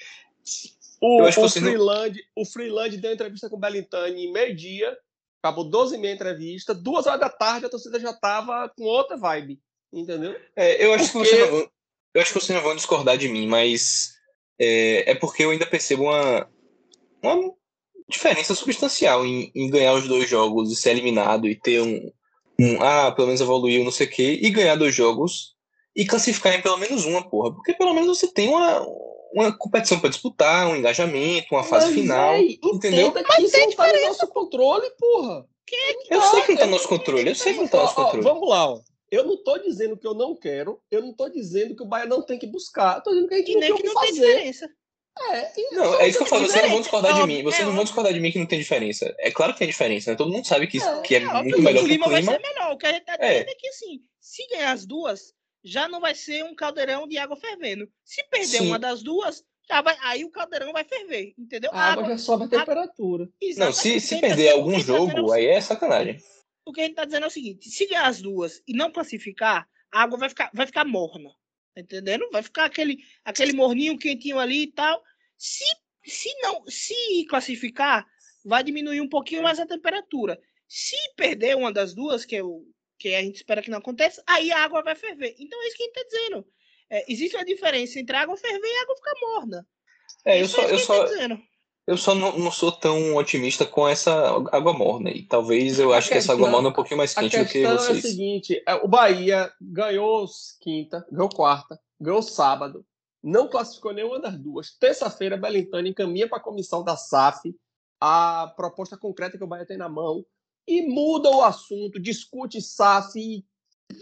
O, o, Freeland, não... o Freeland deu entrevista com o Belintani em meio-dia Acabou 12 e meia entrevista, duas horas da tarde a torcida já tava com outra vibe, entendeu? É, eu, acho porque... que você não, eu acho que vocês não vão discordar de mim, mas é, é porque eu ainda percebo uma, uma diferença substancial em, em, ganhar os dois jogos e ser eliminado e ter um, um ah, pelo menos evoluiu, não sei o quê, e ganhar dois jogos e classificar em pelo menos uma, porra. Porque pelo menos você tem uma, uma competição para disputar, um engajamento, uma fase Mas, final. Véi, entendeu? Que Mas isso não tá no nosso controle, porra. É que eu tá? sei que não tá no nosso controle, eu sei que não tá no nosso controle. Ó, vamos lá, ó. Eu não tô dizendo que eu não quero, eu não tô dizendo que o Bahia não tem que buscar, tô dizendo que a gente e não tem que, que não fazer. É, não, é isso que eu falo, vocês não vão discordar de mim. Vocês não vão discordar de mim que não tem diferença. É claro que tem diferença, né? Todo mundo sabe que, é, que é, é muito melhor que o clima. vai ser melhor. O que a gente tá dizendo é, é que, assim, se ganhar as duas, já não vai ser um caldeirão de água fervendo. Se perder Sim. uma das duas, já vai, aí o caldeirão vai ferver, entendeu? A água, água já sobe a temperatura. Não, se, se perder tá, algum jogo, tá aí é sacanagem. O que a gente tá dizendo é o seguinte: se ganhar as duas e não classificar, a água vai ficar, vai ficar morna. Tá entendendo? Vai ficar aquele, aquele morninho quentinho ali e tal. Se, se não, se classificar, vai diminuir um pouquinho mais a temperatura. Se perder uma das duas, que, é o, que a gente espera que não aconteça, aí a água vai ferver. Então é isso que a gente está dizendo. É, existe uma diferença entre a água ferver e a água ficar morna. É, eu só, é eu, só, tá eu só não, não, sou tão otimista com essa água morna. E talvez eu acho que essa água morna é um pouquinho mais quente do que vocês. é o seguinte: é, o Bahia ganhou quinta, ganhou quarta, ganhou sábado, não classificou nenhuma das duas. Terça-feira, Belintani encaminha para a comissão da SAF a proposta concreta que o Bahia tem na mão e muda o assunto, discute SAF e,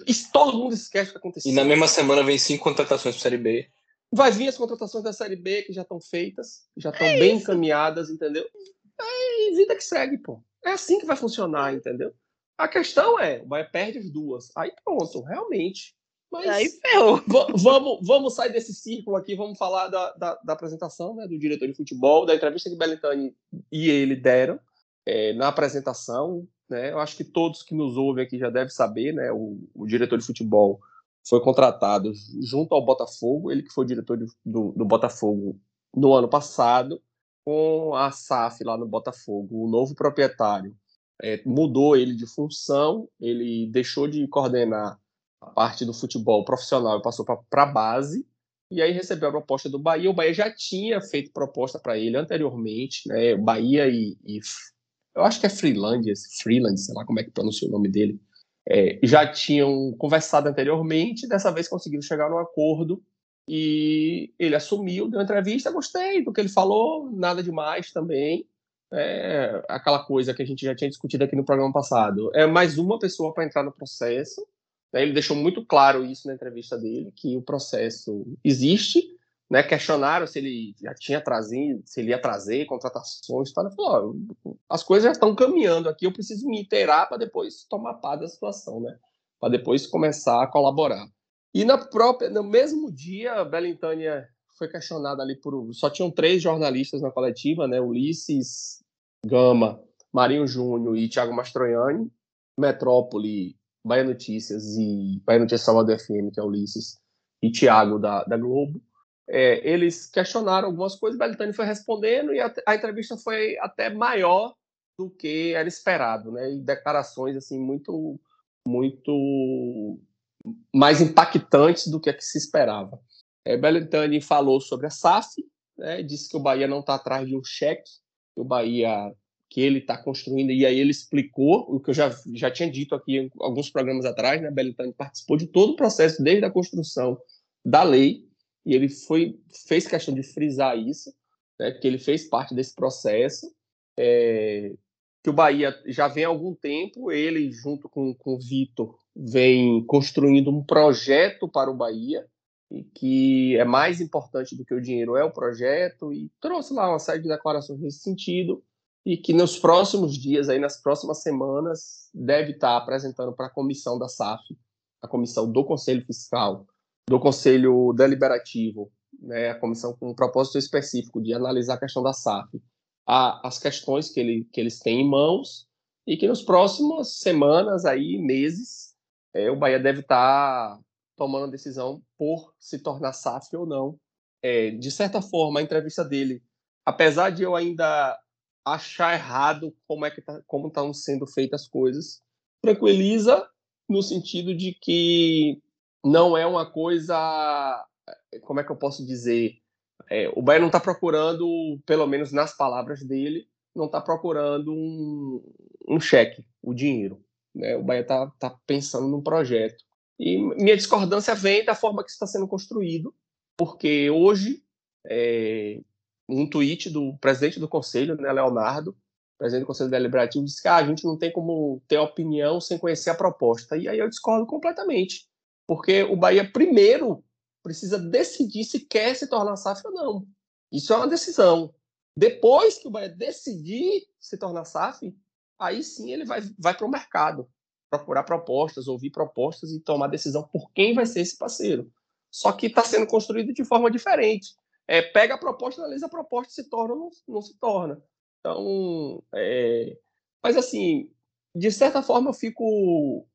e todo mundo esquece o que aconteceu. E na mesma semana vem cinco contratações para Série B. Vai vir as contratações da Série B que já estão feitas, já estão é bem isso. encaminhadas, entendeu? É vida que segue, pô. É assim que vai funcionar, entendeu? A questão é, Bahia perde as duas. Aí pronto, realmente. Mas aí ferrou. Vamos, vamos sair desse círculo aqui, vamos falar da, da, da apresentação né, do diretor de futebol, da entrevista que Belintani e ele deram é, na apresentação. Né, eu acho que todos que nos ouvem aqui já devem saber, né, o, o diretor de futebol foi contratado junto ao Botafogo, ele que foi diretor de, do, do Botafogo no ano passado, com a SAF lá no Botafogo, o novo proprietário é, mudou ele de função, ele deixou de coordenar a parte do futebol profissional e passou para a base. E aí recebeu a proposta do Bahia. O Bahia já tinha feito proposta para ele anteriormente, né? Bahia e, e, eu acho que é Freeland, Freeland, sei lá como é que pronuncia o nome dele. É, já tinham conversado anteriormente, dessa vez conseguiram chegar num acordo e ele assumiu, deu entrevista, gostei do que ele falou, nada demais também. É aquela coisa que a gente já tinha discutido aqui no programa passado. É mais uma pessoa para entrar no processo né? Ele deixou muito claro isso na entrevista dele, que o processo existe. Né? Questionaram se ele já tinha trazido, se ele ia trazer contratações. Tal. Ele falou: as coisas já estão caminhando aqui, eu preciso me inteirar para depois tomar paz da situação, né? para depois começar a colaborar. E na própria, no mesmo dia, a Belintânia foi questionada ali por. Só tinham três jornalistas na coletiva, né? Ulisses Gama, Marinho Júnior e Thiago Mastroianni. Metrópole Bahia Notícias e Bahia Notícias Salvador FM, que é Ulisses, e Tiago da, da Globo, é, eles questionaram algumas coisas, Belitani foi respondendo e a, a, entrevista foi até maior do que era esperado, né? E declarações assim muito muito mais impactantes do que, que se esperava. É, Belintani falou sobre a SAF, né, disse que o Bahia não está atrás de um cheque, que o Bahia que ele está construindo, e aí ele explicou o que eu já, já tinha dito aqui alguns programas atrás, né? Belitani participou de todo o processo, desde a construção da lei, e ele foi, fez questão de frisar isso, né? que ele fez parte desse processo, é, que o Bahia já vem há algum tempo, ele, junto com, com o Vitor, vem construindo um projeto para o Bahia, e que é mais importante do que o dinheiro é o projeto, e trouxe lá uma série de declarações nesse sentido, e que nos próximos dias, aí nas próximas semanas, deve estar apresentando para a comissão da SAF, a comissão do Conselho Fiscal, do Conselho Deliberativo, né, a comissão com um propósito específico de analisar a questão da SAF, a, as questões que, ele, que eles têm em mãos e que nos próximas semanas, aí meses, é, o Bahia deve estar tomando a decisão por se tornar SAF ou não. É, de certa forma, a entrevista dele, apesar de eu ainda achar errado como é que tá, como estão sendo feitas as coisas. Tranquiliza no sentido de que não é uma coisa, como é que eu posso dizer, é, o Bahia não está procurando, pelo menos nas palavras dele, não está procurando um, um cheque, o dinheiro. Né? O Bahia está tá pensando num projeto. E minha discordância vem da forma que está sendo construído, porque hoje é, um tweet do presidente do conselho, né, Leonardo, presidente do Conselho Deliberativo, disse que ah, a gente não tem como ter opinião sem conhecer a proposta. E aí eu discordo completamente. Porque o Bahia, primeiro, precisa decidir se quer se tornar SAF ou não. Isso é uma decisão. Depois que o Bahia decidir se tornar SAF, aí sim ele vai, vai para o mercado procurar propostas, ouvir propostas e tomar decisão por quem vai ser esse parceiro. Só que está sendo construído de forma diferente. É, pega a proposta, analisa a proposta, se torna ou não, não se torna. Então, é... mas assim, de certa forma eu fico,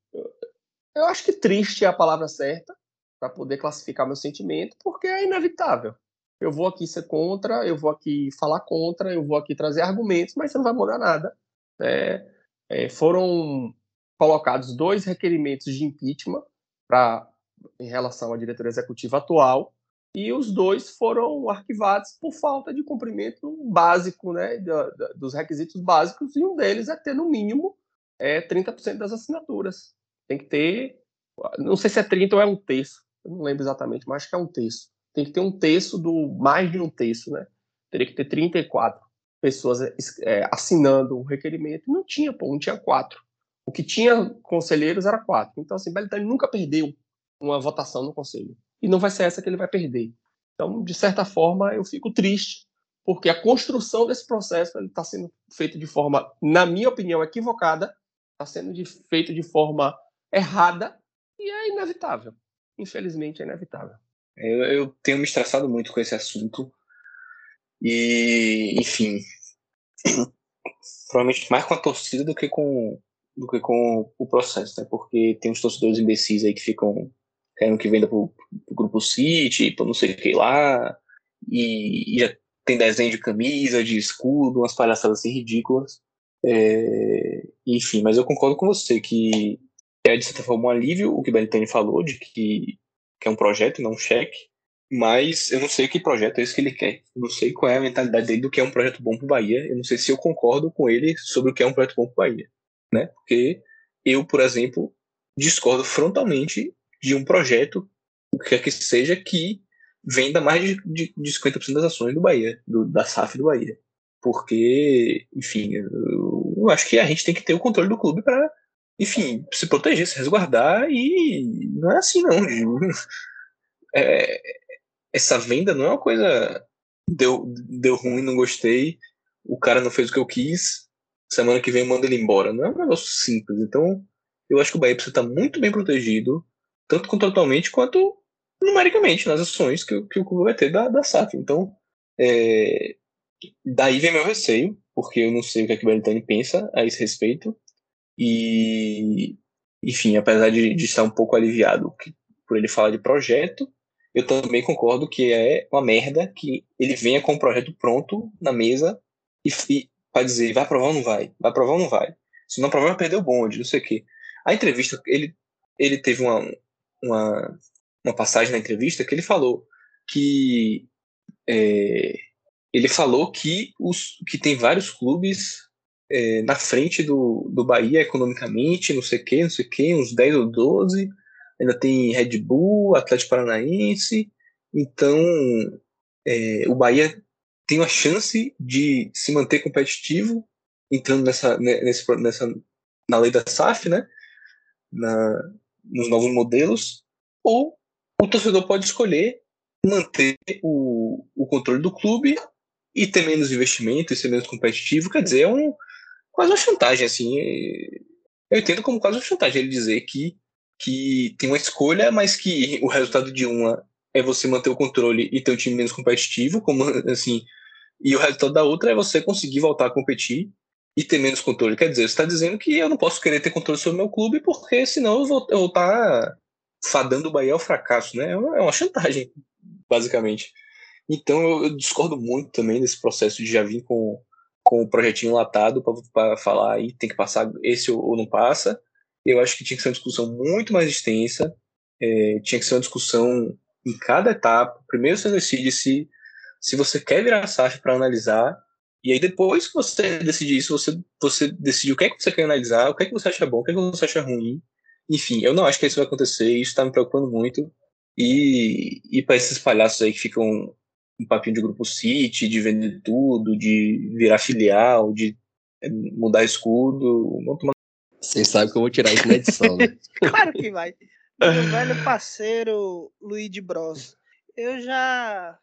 eu acho que triste é a palavra certa para poder classificar meu sentimento, porque é inevitável. Eu vou aqui ser contra, eu vou aqui falar contra, eu vou aqui trazer argumentos, mas você não vai mudar nada. É, é, foram colocados dois requerimentos de impeachment para em relação à diretoria executiva atual e os dois foram arquivados por falta de cumprimento básico, né, dos requisitos básicos e um deles é ter no mínimo é 30% das assinaturas. Tem que ter, não sei se é 30 ou é um terço, eu não lembro exatamente, mas acho que é um terço. Tem que ter um terço do mais de um terço, né? Teria que ter 34 pessoas é, assinando o requerimento. Não tinha, pô, não tinha quatro. O que tinha conselheiros era quatro. Então, assim, Belitani nunca perdeu uma votação no conselho. E não vai ser essa que ele vai perder. Então, de certa forma, eu fico triste, porque a construção desse processo está sendo feita de forma, na minha opinião, equivocada, está sendo de, feito de forma errada e é inevitável. Infelizmente, é inevitável. Eu, eu tenho me estressado muito com esse assunto. E, enfim, provavelmente mais com a torcida do que com do que com o processo, né? Porque tem uns torcedores imbecis aí que ficam querendo que venda pro, pro grupo City, para não sei o que lá, e, e, já tem desenho de camisa, de escudo, umas palhaçadas assim ridículas. É, enfim, mas eu concordo com você que é de certa forma um alívio o que o Belintani falou, de que, que é um projeto, não um cheque, mas eu não sei que projeto é esse que ele quer. Eu não sei qual é a mentalidade dele do que é um projeto bom para o Bahia. Eu não sei se eu concordo com ele sobre o que é um projeto bom para o Bahia né? Porque eu, por exemplo, discordo frontalmente de um projeto, o que quer que seja, que venda mais de, de, de 50% das ações do Bahia, do, da SAF do Bahia. Porque, enfim, eu, eu, acho que a gente tem que ter o controle do clube para, enfim, se proteger, se resguardar e não é assim não. É, essa venda não é uma coisa deu, deu ruim, não gostei, o cara não fez o que eu quis, semana que vem manda ele embora. Não é um negócio simples. Então, eu acho que o Bahia precisa estar muito bem protegido, tanto contratualmente quanto numericamente, nas ações que, que o clube vai ter da, da SAF. Então, é, daí vem meu receio, porque eu não sei o que, é que o Belitani pensa a esse respeito. E, enfim, apesar de, de estar um pouco aliviado por ele falar de projeto, eu também concordo que é uma merda que ele venha com o projeto pronto na mesa e, e para dizer vai aprovar ou não vai, vai aprovar ou não vai. Se não aprovar, vai perder o bonde, não sei o quê. A entrevista, ele, ele teve uma, uma, uma passagem na entrevista que ele falou que é, ele falou que, os, que tem vários clubes é, na frente do, do Bahia economicamente, não sei o que, não sei o que, uns 10 ou 12. Ainda tem Red Bull, Atlético Paranaense. Então, é, o Bahia tem uma chance de se manter competitivo, entrando nessa, nesse, nessa na lei da SAF, né? Na, nos novos modelos, ou o torcedor pode escolher manter o, o controle do clube e ter menos investimento e ser menos competitivo. Quer dizer, é um, quase uma chantagem, assim. Eu entendo como quase uma chantagem ele dizer que, que tem uma escolha, mas que o resultado de uma é você manter o controle e ter um time menos competitivo, como assim, e o resultado da outra é você conseguir voltar a competir e ter menos controle. Quer dizer, você está dizendo que eu não posso querer ter controle sobre o meu clube, porque senão eu vou, estar tá fadando o Bahia ao fracasso, né? É é uma chantagem, basicamente. Então eu, eu, discordo muito também desse processo de já vir com, com o projetinho latado para falar aí tem que passar esse ou, não passa. Eu acho que tinha que ser uma discussão muito mais extensa, é, tinha que ser uma discussão em cada etapa. Primeiro você decide se, se você quer virar SAF para analisar, e aí depois que você decidir isso, você, você decide o que é que você quer analisar, o que é que você acha bom, o que é que você acha ruim. Enfim, eu não acho que isso vai acontecer, isso está me preocupando muito. E, e para esses palhaços aí que ficam um papinho de grupo City, de vender tudo, de virar filial, de é, mudar escudo, vocês sabem que eu vou tirar isso na edição, né? claro que vai. Meu velho parceiro Luiz de Bros. Eu já.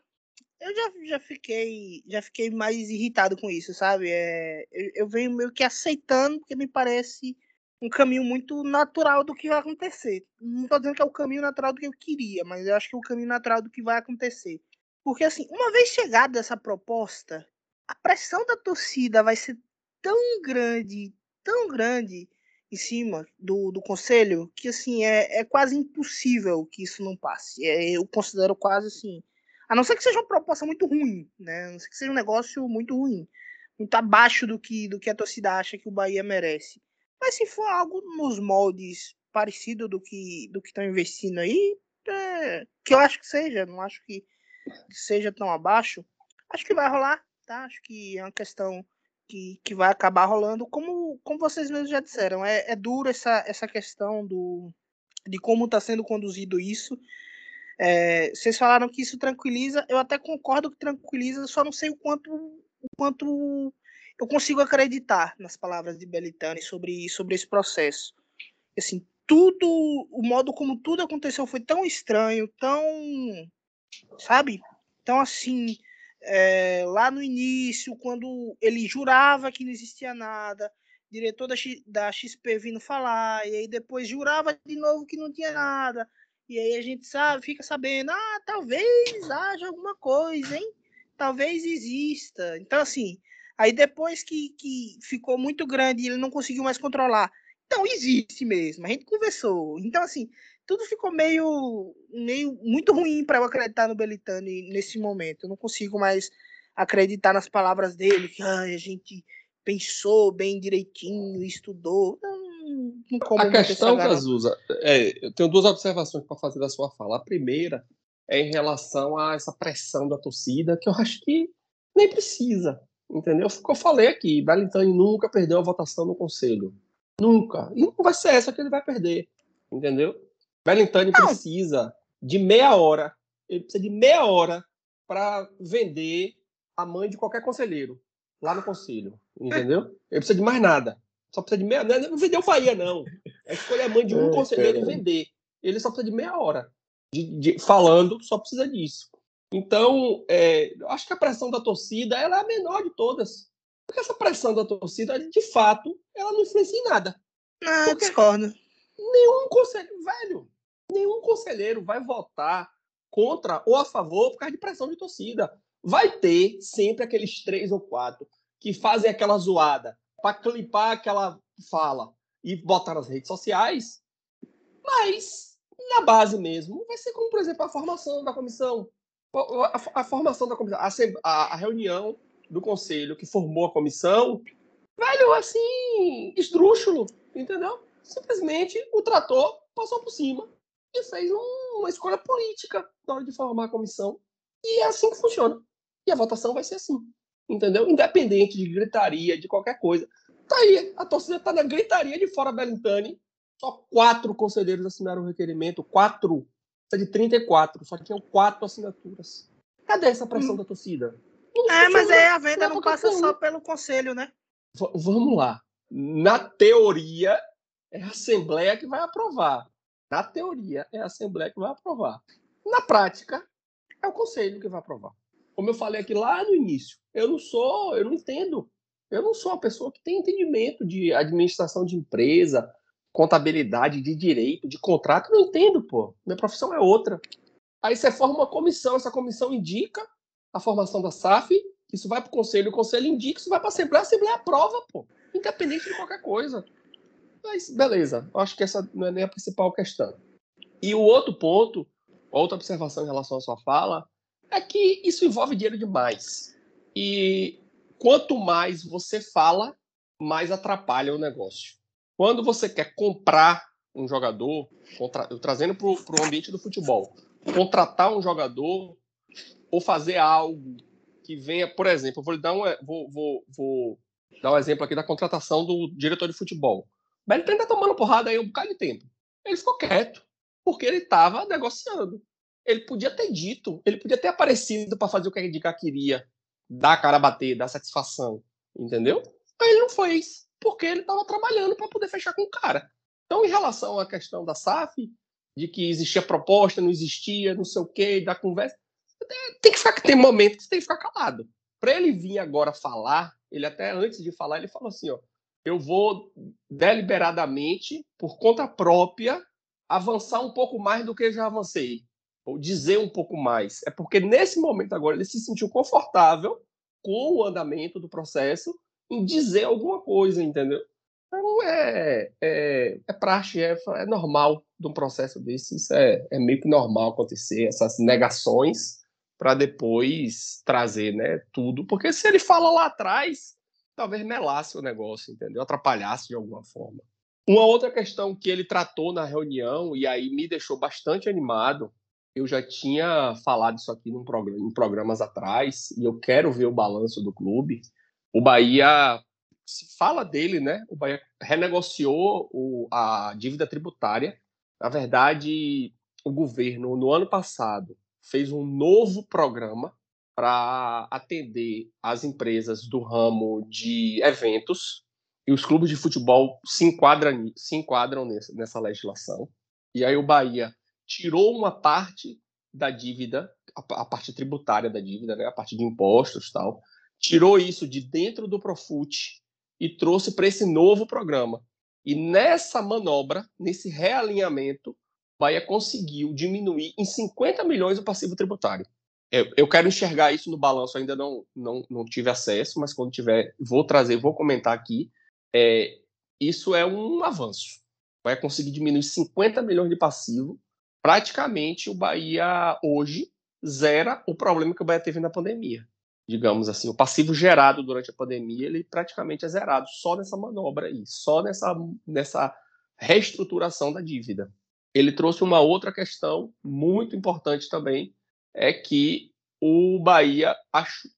eu já, já fiquei já fiquei mais irritado com isso, sabe? É, eu, eu venho meio que aceitando, porque me parece um caminho muito natural do que vai acontecer. Não estou dizendo que é o caminho natural do que eu queria, mas eu acho que é o caminho natural do que vai acontecer. Porque, assim, uma vez chegada essa proposta, a pressão da torcida vai ser tão grande, tão grande em cima do, do conselho, que, assim, é, é quase impossível que isso não passe. É, eu considero quase, assim, a não ser que seja uma proposta muito ruim, né? A não ser que seja um negócio muito ruim, muito abaixo do que, do que a torcida acha que o Bahia merece. Mas se for algo nos moldes parecido do que do que estão investindo aí, é, que eu acho que seja, não acho que, que, seja tão abaixo, acho que vai rolar, tá? Acho que é uma questão que, que vai acabar rolando, como, como vocês mesmos já disseram. É, é duro essa, essa questão do, de como está sendo conduzido isso. É, vocês falaram que isso tranquiliza, eu até concordo que tranquiliza, só não sei o quanto, o quanto eu consigo acreditar nas palavras de Belitani sobre, sobre esse processo. Assim, tudo, o modo como tudo aconteceu foi tão estranho, tão, sabe? Então, assim, é, lá no início, quando ele jurava que não existia nada, diretor da, X, da XP vindo falar, e aí depois jurava de novo que não tinha nada, e aí a gente sabe, fica sabendo, ah, talvez haja alguma coisa, hein? Talvez exista. Então, assim, Aí depois que, que ficou muito grande e ele não conseguiu mais controlar. Então existe mesmo, a gente conversou. Então, assim, tudo ficou meio, meio muito ruim para eu acreditar no Belitani nesse momento. Eu não consigo mais acreditar nas palavras dele, que ah, a gente pensou bem direitinho, estudou. Não, não como a questão, Cazuza, é, eu tenho duas observações para fazer da sua fala. A primeira é em relação a essa pressão da torcida, que eu acho que nem precisa. Entendeu? Foi o que eu falei aqui. Belintani nunca perdeu a votação no conselho. Nunca. E não vai ser essa que ele vai perder. Entendeu? Belintani precisa de meia hora. Ele precisa de meia hora para vender a mãe de qualquer conselheiro lá no conselho. Entendeu? Ele precisa de mais nada. Só precisa de meia. Não é vender o Bahia, não. É escolher a mãe de um conselheiro e vender. Ele só precisa de meia hora. De, de, falando, só precisa disso. Então, é, eu acho que a pressão da torcida ela é a menor de todas. Porque essa pressão da torcida, de fato, ela não influencia em nada. Ah, discordo. Nenhum conselheiro, velho, nenhum conselheiro vai votar contra ou a favor por causa de pressão de torcida. Vai ter sempre aqueles três ou quatro que fazem aquela zoada para clipar aquela fala e botar nas redes sociais, mas na base mesmo vai ser como, por exemplo, a formação da comissão. A, a, formação da comissão, a, a, reunião do conselho que formou a comissão, velho, assim, esdrúxulo, entendeu? Simplesmente o trator passou por cima e fez um, uma escolha política na hora de formar a comissão. E é assim que funciona. E a votação vai ser assim, entendeu? Independente de gritaria, de qualquer coisa. Tá aí, a torcida tá na gritaria de fora Belintani. Só quatro conselheiros assinaram o requerimento, quatro de 34, só tinham quatro assinaturas. Cadê essa pressão hum. da torcida? Não é, mas aí a venda não, não passa só pelo conselho, né? V vamos lá. Na teoria, é a Assembleia que vai aprovar. Na teoria, é a Assembleia que vai aprovar. Na prática, é o Conselho que vai aprovar. Como eu falei aqui lá no início, eu não sou, eu não entendo. Eu não sou uma pessoa que tem entendimento de administração de empresa, contabilidade, de direito, de contrato, não entendo, pô. Minha profissão é outra. Aí você forma uma comissão, essa comissão indica a formação da SAF, isso vai para o conselho, o conselho indica, isso vai para a Assembleia, a Assembleia aprova, pô, independente de qualquer coisa. Mas beleza, acho que essa não é nem a principal questão. E o outro ponto, outra observação em relação à sua fala, é que isso envolve dinheiro demais. E quanto mais você fala, mais atrapalha o negócio. Quando você quer comprar um jogador, contra, trazendo para o ambiente do futebol, contratar um jogador ou fazer algo que venha, por exemplo, vou dar um, vou, vou, vou dar um exemplo aqui da contratação do diretor de futebol. O Beltrán tá tomando porrada aí um bocado de tempo. Ele ficou quieto, porque ele estava negociando. Ele podia ter dito, ele podia ter aparecido para fazer o que a Indica queria, dar a cara a bater, dar satisfação, entendeu? Mas ele não fez porque ele estava trabalhando para poder fechar com o cara. Então, em relação à questão da SAF, de que existia proposta, não existia, não sei o quê, da conversa, tem que ficar, tem momento que você tem que ficar calado. Para ele vir agora falar, ele até antes de falar, ele falou assim, ó, eu vou deliberadamente, por conta própria, avançar um pouco mais do que já avancei, ou dizer um pouco mais. É porque nesse momento agora ele se sentiu confortável com o andamento do processo em dizer alguma coisa, entendeu? Então é, é, é praxe, é, é normal de um processo desse, isso é, é meio que normal acontecer, essas negações para depois trazer né, tudo. Porque se ele fala lá atrás, talvez melasse o negócio, entendeu? Atrapalhasse de alguma forma. Uma outra questão que ele tratou na reunião, e aí me deixou bastante animado, eu já tinha falado isso aqui programa, em programas atrás, e eu quero ver o balanço do clube. O Bahia se fala dele, né? O Bahia renegociou o, a dívida tributária. Na verdade, o governo, no ano passado, fez um novo programa para atender as empresas do ramo de eventos e os clubes de futebol se enquadram, se enquadram nessa, nessa legislação. E aí o Bahia tirou uma parte da dívida, a, a parte tributária da dívida, né, a parte de impostos tal, tirou isso de dentro do Profut e trouxe para esse novo programa. E nessa manobra, nesse realinhamento, Bahia conseguiu diminuir em 50 milhões o passivo tributário. Eu, eu quero enxergar isso no balanço, ainda não, não, não tive acesso, mas quando tiver, vou trazer, vou comentar aqui. É, isso é um avanço. Bahia conseguir diminuir 50 milhões de passivo. Praticamente o Bahia hoje zera o problema que o Bahia teve na pandemia digamos assim, o passivo gerado durante a pandemia, ele praticamente é zerado só nessa manobra aí, só nessa, nessa reestruturação da dívida. Ele trouxe uma outra questão muito importante também, é que o Bahia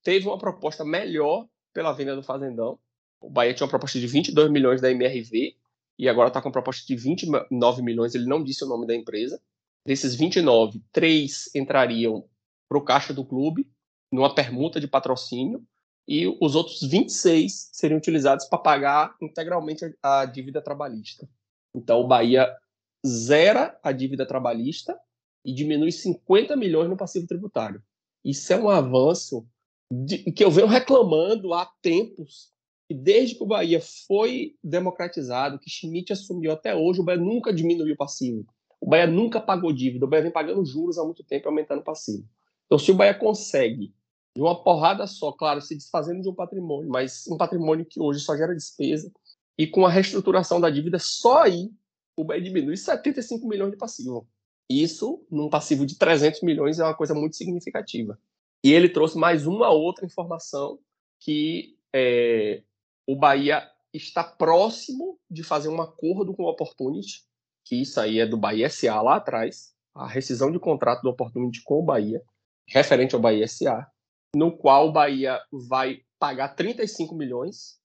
teve uma proposta melhor pela venda do Fazendão. O Bahia tinha uma proposta de 22 milhões da MRV e agora está com uma proposta de 29 milhões. Ele não disse o nome da empresa. Desses 29, três entrariam para o caixa do clube numa permuta de patrocínio e os outros 26 seriam utilizados para pagar integralmente a dívida trabalhista. Então o Bahia zera a dívida trabalhista e diminui 50 milhões no passivo tributário. Isso é um avanço de, que eu venho reclamando há tempos. E desde que o Bahia foi democratizado, que Schmidt assumiu até hoje, o Bahia nunca diminuiu o passivo. O Bahia nunca pagou dívida. O Bahia vem pagando juros há muito tempo, aumentando o passivo. Então, se o Bahia consegue de uma porrada só, claro, se desfazendo de um patrimônio, mas um patrimônio que hoje só gera despesa, e com a reestruturação da dívida, só aí o BEI diminui 75 milhões de passivo. Isso, num passivo de 300 milhões, é uma coisa muito significativa. E ele trouxe mais uma outra informação que é, o Bahia está próximo de fazer um acordo com o Opportunity, que isso aí é do Bahia SA lá atrás, a rescisão de contrato do Opportunity com o Bahia, referente ao Bahia SA, no qual o Bahia vai pagar 35 milhões.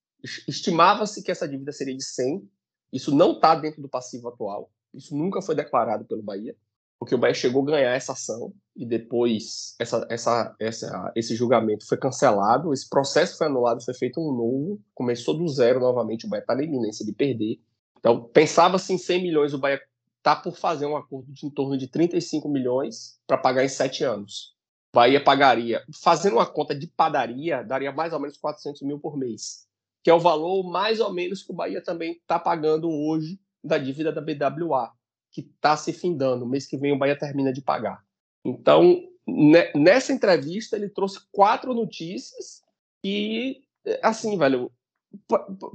Estimava-se que essa dívida seria de 100. Isso não está dentro do passivo atual. Isso nunca foi declarado pelo Bahia, porque o Bahia chegou a ganhar essa ação e depois essa, essa, essa, esse julgamento foi cancelado, esse processo foi anulado, foi feito um novo, começou do zero novamente. O Bahia está na iminência de perder. Então, pensava-se em 100 milhões, o Bahia está por fazer um acordo de em torno de 35 milhões para pagar em sete anos. Bahia pagaria, fazendo uma conta de padaria, daria mais ou menos 400 mil por mês, que é o valor mais ou menos que o Bahia também está pagando hoje da dívida da BWA, que está se findando. Mês que vem o Bahia termina de pagar. Então, nessa entrevista, ele trouxe quatro notícias e, assim, velho,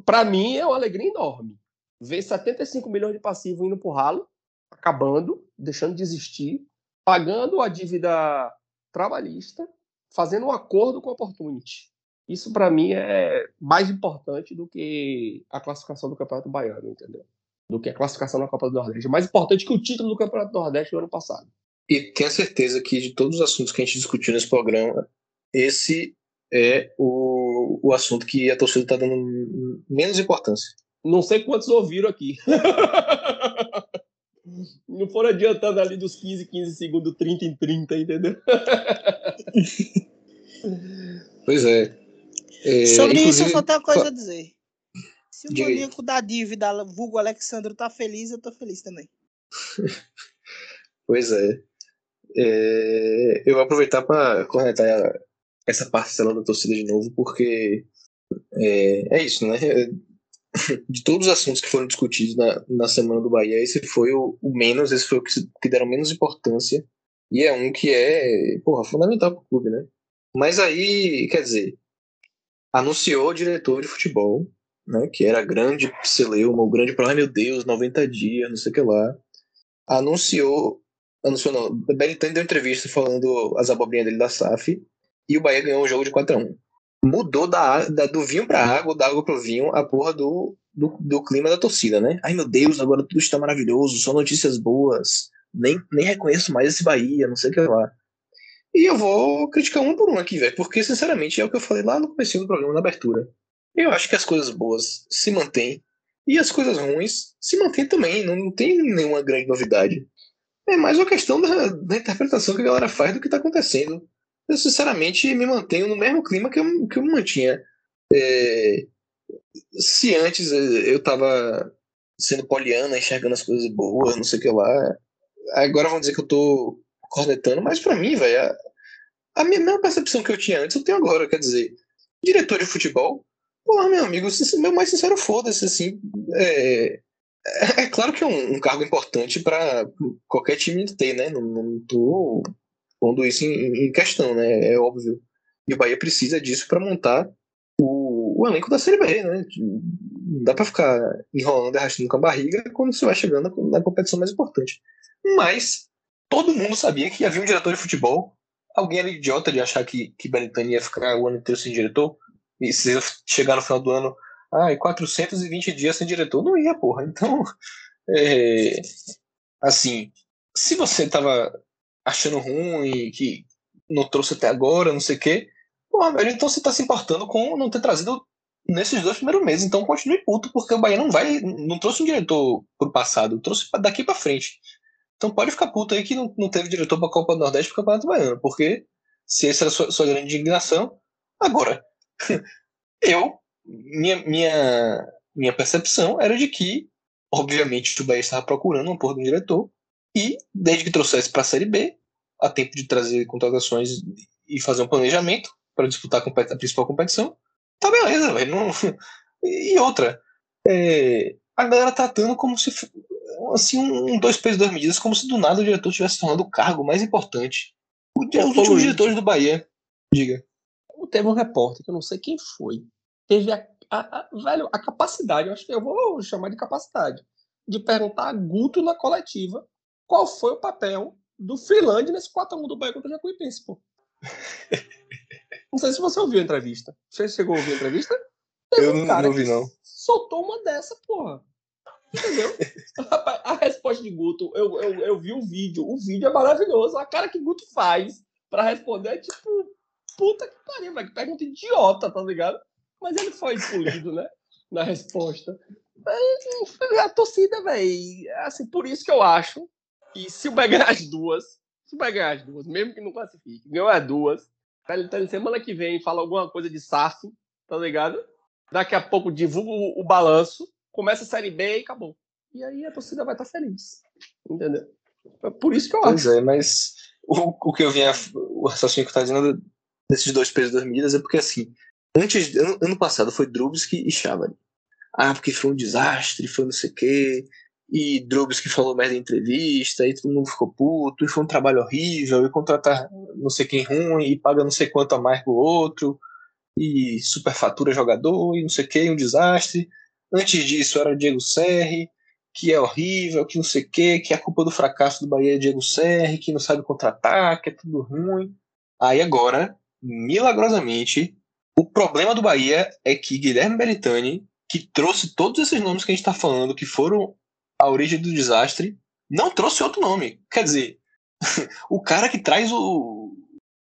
para mim é uma alegria enorme. Ver 75 milhões de passivo indo pro ralo, acabando, deixando de existir, pagando a dívida trabalhista fazendo um acordo com a Opportunity. Isso, para mim, é mais importante do que a classificação do Campeonato Baiano, entendeu? Do que a classificação na Copa do Nordeste. É mais importante que o título do Campeonato do Nordeste do ano passado. E tenho certeza que de todos os assuntos que a gente discutiu nesse programa, esse é o, o assunto que a torcida está dando menos importância. Não sei quantos ouviram aqui. Não foram adiantando ali dos 15, 15 segundos, 30 em 30, entendeu? pois é. é Sobre isso, eu só tenho uma coisa a dizer. Se o Diga maníaco da dívida, vulgo Alexandre, tá feliz, eu tô feliz também. pois é. É, eu vou aproveitar para conectar essa parcela da torcida de novo, porque é, é isso, né? De todos os assuntos que foram discutidos na, na semana do Bahia, esse foi o, o menos, esse foi o que, que deram menos importância, e é um que é, porra, fundamental para o clube, né? Mas aí, quer dizer, anunciou o diretor de futebol, né, que era grande celeuma, o grande problema, meu Deus, 90 dias, não sei o que lá. Anunciou, anunciou não, Belitani deu entrevista falando as abobrinhas dele da SAF, e o Bahia ganhou o jogo de 4 a 1 Mudou da, da do vinho pra água, da água pro vinho, a porra do, do, do, clima da torcida, né? Ai meu Deus, agora tudo está maravilhoso, só notícias boas, nem, nem reconheço mais esse Bahia, não sei o que lá. E eu vou criticar um por um aqui, velho, porque sinceramente é o que eu falei lá no começo do programa, na abertura. Eu acho que as coisas boas se mantêm e as coisas ruins se mantêm também, não tem nenhuma grande novidade. É mais uma questão da, da interpretação que a galera faz do que está acontecendo eu sinceramente me mantenho no mesmo clima que eu, que eu mantinha. É, se antes eu estava sendo poliana, enxergando as coisas boas, não sei o que lá, agora vão dizer que eu tô cornetando, mas para mim, velho, a, a, mesma percepção que eu tinha antes, eu tenho agora, quer dizer, diretor de futebol, porra, meu amigo, meu mais sincero, foda-se, assim, é, é, é, claro que é um, um cargo importante para qualquer time ter, né, não, não tô pondo isso em, em, questão, né? É óbvio. E o Bahia precisa disso para montar o, o, elenco da Série B, né? Não dá para ficar enrolando e arrastando com a barriga quando você vai chegando na, competição mais importante. Mas todo mundo sabia que havia um diretor de futebol. Alguém era idiota de achar que, que Benitani ia ficar o ano inteiro sem diretor. E se chegar no final do ano, ah, e 420 dias sem diretor, não ia, porra. Então, é, assim, se você tava achando ruim, que não trouxe até agora, não sei o quê. Porra, velho, então você tá se importando com não ter trazido nesses dois primeiros meses. Então continue puto, porque o Bahia não vai. Não trouxe um diretor pro passado, trouxe daqui para frente. Então pode ficar puto aí que não, não teve diretor pra Copa do Nordeste pro Campeonato Baiano, porque se essa era a sua, sua grande indignação, agora. Eu, minha, minha, minha percepção era de que, obviamente, o Bahia estava procurando um porra de um diretor, e, desde que trouxesse para a Série B, a tempo de trazer contratações e fazer um planejamento para disputar a, principal competição, tá beleza, velho. Não... E outra, é... a galera tá tratando como se assim, um dois pesos, duas medidas, como se do nada o diretor tivesse tornando o cargo mais importante. O, os últimos diretores do Bahia, diga. Teve um repórter, que eu não sei quem foi, teve a, a, a, velho, a capacidade, eu acho que eu vou chamar de capacidade, de perguntar a Guto na coletiva qual foi o papel do Freeland nesse 4x1 do Bahia contra o Jacuipense, pô. Não sei se você ouviu a entrevista. Você chegou a ouvir a entrevista? Teve eu um não, não vi, não. Soltou uma dessa, porra. Entendeu? a resposta de Guto, eu, eu, eu vi o vídeo. O vídeo é maravilhoso. A cara que Guto faz pra responder é tipo, puta que pariu, velho. Que pergunta idiota, tá ligado? Mas ele foi polido, né? Na resposta. A torcida, velho. Assim, por isso que eu acho e se o Bahia ganhar as duas, se o Bahia ganhar as duas, mesmo que não classifique, ganhou as duas, ele tá semana que vem fala alguma coisa de SAF, tá ligado? Daqui a pouco divulga o, o balanço, começa a Série B e acabou. E aí a torcida vai estar tá feliz. Entendeu? É por isso que eu pois acho. Pois é, mas o, o que eu vinha, o raciocínio que tá dizendo desses dois pesos das medidas é porque assim, antes, ano, ano passado foi Drubsky e Chavali. Ah, porque foi um desastre, foi não sei o quê, e que falou merda em entrevista, e todo mundo ficou puto, e foi um trabalho horrível, e contratar não sei quem ruim, e paga não sei quanto a mais do outro, e superfatura jogador, e não sei o que, um desastre. Antes disso era Diego Serri, que é horrível, que não sei o que, que a culpa do fracasso do Bahia é Diego Serri, que não sabe contratar, que é tudo ruim. Aí agora, milagrosamente, o problema do Bahia é que Guilherme Belitani, que trouxe todos esses nomes que a gente está falando, que foram a origem do desastre, não trouxe outro nome. Quer dizer, o cara que traz o,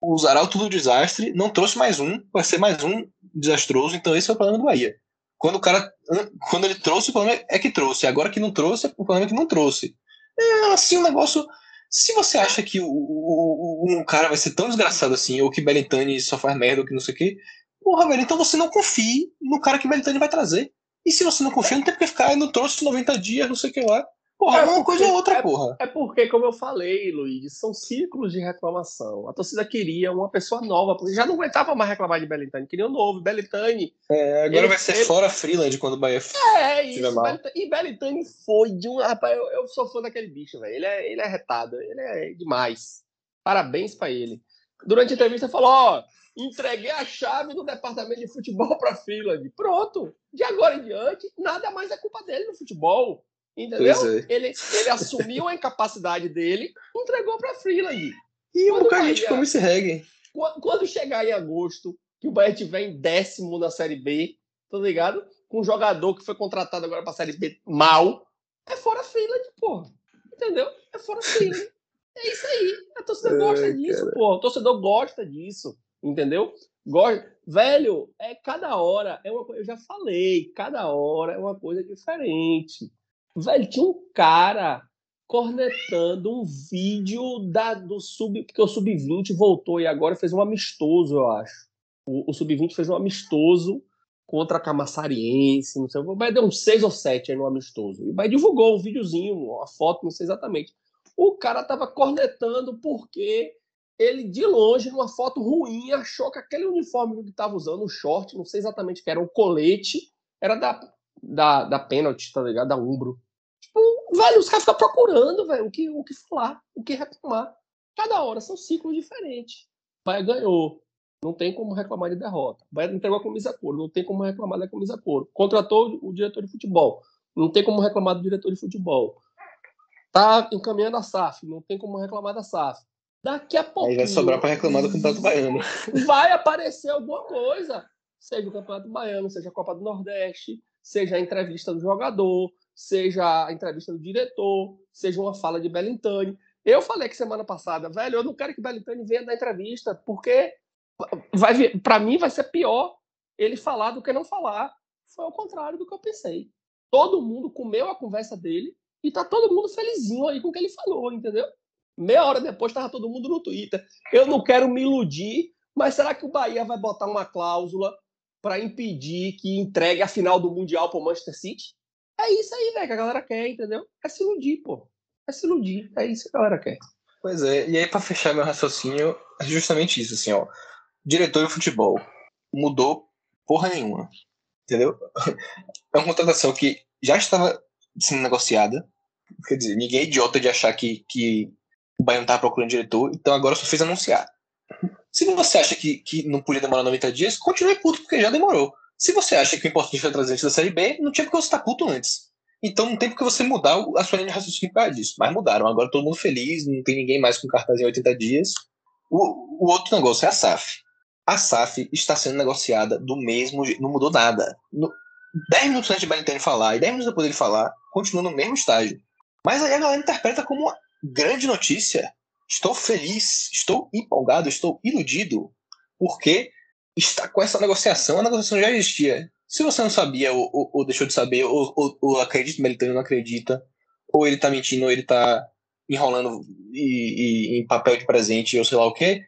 os arautos do desastre não trouxe mais um, vai ser mais um desastroso, então esse é o problema do Bahia. Quando o cara, quando ele trouxe, o problema é que trouxe, agora que não trouxe, o problema é que não trouxe. É assim um negócio. Se você acha que o, o, um cara vai ser tão desgraçado assim, ou que Belintani só faz merda, ou que não sei o quê, porra, velho, então você não confie no cara que Belintani vai trazer. E se você não confia, não tem porque ficar, não trouxe 90 dias, não sei o que lá. Porra, é uma coisa ou outra, é, porra. É porque, como eu falei, Luiz, são ciclos de reclamação. A torcida queria uma pessoa nova, porque já não aguentava mais reclamar de Belintani, queria um novo. Belintani. É, agora ele, vai ser ele... fora Freeland quando o Bahia É, isso. Belintani, e Belintani foi de um. Rapaz, eu, eu sou fã daquele bicho, velho. Ele é, ele é retado, ele é demais. Parabéns para ele. Durante a entrevista, falou: Ó, entreguei a chave do departamento de futebol para Freeland. Pronto. De agora em diante, nada mais é culpa dele no futebol. Entendeu? É. Ele, ele assumiu a incapacidade dele, entregou para Freeland. E o a gente como esse reggae. Quando chegar em agosto, que o Bahia tiver em décimo na Série B, tá ligado? Com um jogador que foi contratado agora pra Série B mal, é fora Freeland, porra. Entendeu? É fora Freeland. É isso aí. A torcida gosta disso, pô. O torcedor gosta disso. Entendeu? Gosta. Velho, é cada hora, é uma eu já falei, cada hora é uma coisa diferente. Velho, tinha um cara cornetando um vídeo da, do sub. Porque o Sub-20 voltou e agora fez um amistoso, eu acho. O, o Sub-20 fez um amistoso contra a Camassariense, não sei, vai deu uns seis ou sete aí no amistoso. E vai divulgou um videozinho, uma foto, não sei exatamente. O cara tava cornetando porque ele, de longe, numa foto ruim, achou que aquele uniforme que estava usando, o short, não sei exatamente que era um colete, era da, da, da Penalty, tá ligado? Da Umbro. Velho, os caras ficam procurando, velho, o que, o que falar, o que reclamar. Cada hora são ciclos diferentes. Bahia ganhou. Não tem como reclamar de derrota. Bahia entregou a camisa couro. Não tem como reclamar da camisa couro. Contratou o diretor de futebol. Não tem como reclamar do diretor de futebol. Tá encaminhando a SAF. Não tem como reclamar da SAF. Daqui a pouco. Aí vai sobrar para reclamar do Campeonato Baiano. Vai aparecer alguma coisa. Seja o Campeonato Baiano, seja a Copa do Nordeste, seja a entrevista do jogador, seja a entrevista do diretor, seja uma fala de Belintani. Eu falei que semana passada, velho, eu não quero que Belintani venha dar entrevista, porque vai para mim vai ser pior ele falar do que não falar. Foi ao contrário do que eu pensei. Todo mundo comeu a conversa dele e tá todo mundo felizinho aí com o que ele falou, entendeu? Meia hora depois tava todo mundo no Twitter. Eu não quero me iludir, mas será que o Bahia vai botar uma cláusula para impedir que entregue a final do Mundial para o Manchester City? É isso aí, velho, que a galera quer, entendeu? É se iludir, pô. É se iludir. É isso que a galera quer. Pois é, e aí para fechar meu raciocínio, é justamente isso, assim, ó. Diretor de futebol mudou porra nenhuma. Entendeu? É uma contratação que já estava sendo negociada. Quer dizer, ninguém é idiota de achar que, que o Bahia não estava procurando diretor, então agora só fez anunciar. Se você acha que, que não podia demorar 90 dias, continue puto, porque já demorou. Se você acha que o importante foi trazer da Série B, não tinha porque você estar tá puto antes. Então não tem porque você mudar a sua linha de raciocínio por causa disso. Mas mudaram. Agora todo mundo feliz, não tem ninguém mais com cartaz em 80 dias. O, o outro negócio é a SAF. A SAF está sendo negociada do mesmo jeito. Não mudou nada. No, 10 minutos antes de Bentani falar e 10 minutos depois dele falar, continua no mesmo estágio. Mas aí a galera interpreta como uma grande notícia. Estou feliz, estou empolgado, estou iludido, porque está com essa negociação, a negociação já existia. Se você não sabia, ou, ou, ou deixou de saber, ou, ou, ou acredita, Melitano não acredita, ou ele está mentindo, ou ele está enrolando e, e, em papel de presente, ou sei lá o que,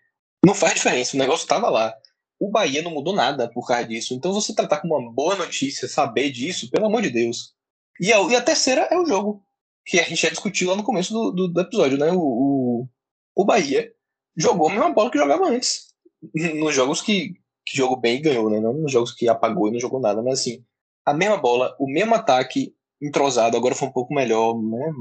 não faz diferença, o negócio estava lá. O Bahia não mudou nada por causa disso. Então você tratar como uma boa notícia, saber disso, pelo amor de Deus. E a, e a terceira é o jogo, que a gente já discutiu lá no começo do, do, do episódio, né? O, o, o Bahia jogou a mesma bola que jogava antes. Nos jogos que, que jogou bem e ganhou, né? Não nos jogos que apagou e não jogou nada, mas assim, a mesma bola, o mesmo ataque entrosado, agora foi um pouco melhor, né?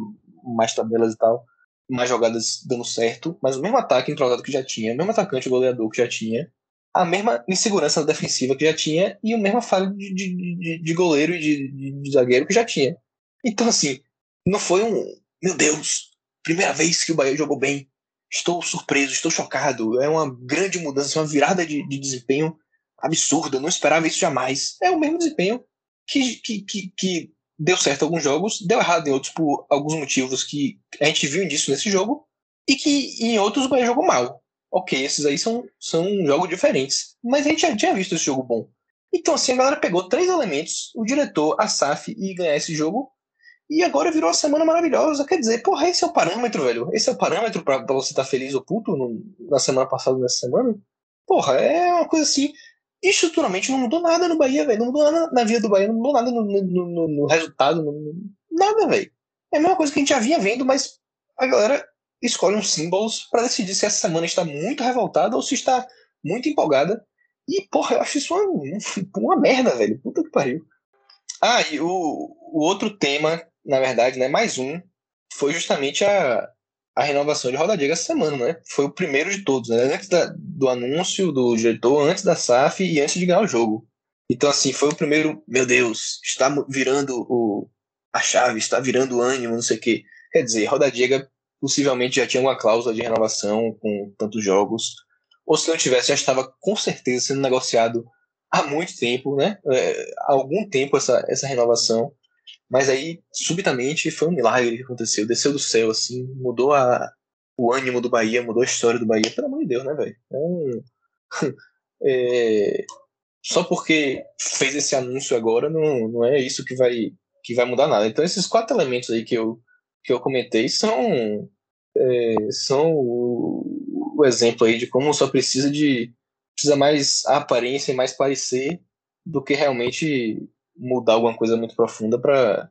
Mais tabelas e tal, mais jogadas dando certo, mas o mesmo ataque entrosado que já tinha, o mesmo atacante goleador que já tinha, a mesma insegurança defensiva que já tinha e o mesmo falha de, de, de, de goleiro e de, de, zagueiro que já tinha. Então, assim, não foi um. Meu Deus, primeira vez que o Bahia jogou bem. Estou surpreso, estou chocado. É uma grande mudança, uma virada de, de desempenho absurda. Não esperava isso jamais. É o mesmo desempenho que, que, que, que deu certo em alguns jogos, deu errado em outros por alguns motivos que a gente viu disso nesse jogo, e que em outros o jogou mal. Ok, esses aí são, são jogos diferentes. Mas a gente já tinha visto esse jogo bom. Então, assim, a galera pegou três elementos, o diretor, a SAF e ganhar esse jogo, e agora virou uma semana maravilhosa. Quer dizer, porra, esse é o parâmetro, velho. Esse é o parâmetro pra você estar tá feliz ou puto no, na semana passada, nessa semana. Porra, é uma coisa assim. Estruturalmente não mudou nada no Bahia, velho. Não mudou nada na vida do Bahia, não mudou nada no, no, no, no resultado, nada, velho. é a mesma coisa que a gente já vinha vendo, mas a galera escolhe uns símbolos para decidir se essa semana está muito revoltada ou se está muito empolgada. E, porra, eu acho isso uma, uma merda, velho. Puta que pariu. Ah, e o, o outro tema, na verdade, né, mais um, foi justamente a, a renovação de Roda Diga essa semana, né? Foi o primeiro de todos, né? Antes da, do anúncio do diretor, antes da SAF e antes de ganhar o jogo. Então, assim, foi o primeiro, meu Deus, está virando o, a chave, está virando o ânimo, não sei o quê. Quer dizer, Roda Diga possivelmente já tinha uma cláusula de renovação com tantos jogos, ou se não tivesse, já estava com certeza sendo negociado há muito tempo, né? É, há algum tempo essa, essa renovação. Mas aí, subitamente, foi um milagre que aconteceu. Desceu do céu, assim, mudou a, o ânimo do Bahia, mudou a história do Bahia. Pelo amor de Deus, né, velho? É é, só porque fez esse anúncio agora, não, não é isso que vai, que vai mudar nada. Então, esses quatro elementos aí que eu, que eu comentei são, é, são o, o, exemplo aí de como só precisa de precisa mais aparência e mais parecer do que realmente mudar alguma coisa muito profunda para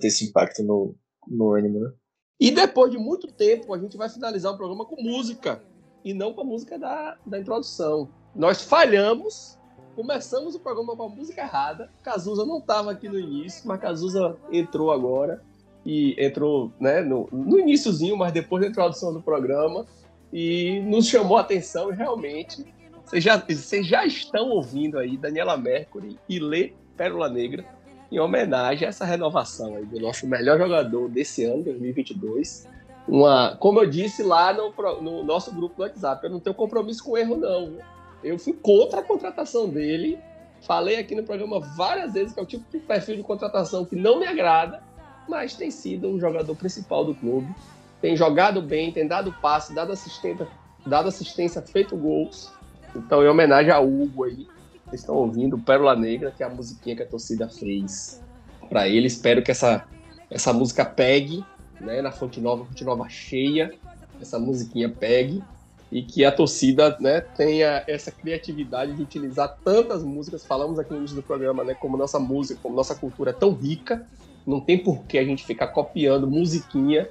ter esse impacto no, no ânimo, né? E depois de muito tempo, a gente vai finalizar o programa com música e não com a música da, da introdução. Nós falhamos, começamos o programa com a música errada. Cazuza não estava aqui no início, mas Cazuza entrou agora e entrou né, no, no iníciozinho, mas depois da introdução do programa e nos chamou a atenção e realmente vocês já, vocês já estão ouvindo aí Daniela Mercury e Lê Pérola Negra em homenagem a essa renovação do nosso melhor jogador desse ano, 2022. Uma, como eu disse lá no, no nosso grupo do WhatsApp, eu não tenho compromisso com erro não. Eu fui contra a contratação dele. Falei aqui no programa várias vezes que é o tipo de perfil de contratação que não me agrada mas tem sido um jogador principal do clube. Tem jogado bem, tem dado passe, dado assistência, dado assistência feito gols. Então, em homenagem a Hugo aí, vocês estão ouvindo Pérola Negra, que é a musiquinha que a torcida fez para ele. Espero que essa, essa música pegue, né, na Fonte Nova, Fonte Nova cheia, essa musiquinha pegue e que a torcida né, tenha essa criatividade de utilizar tantas músicas. Falamos aqui no início do programa, né, como nossa música, como nossa cultura é tão rica, não tem por que a gente ficar copiando musiquinha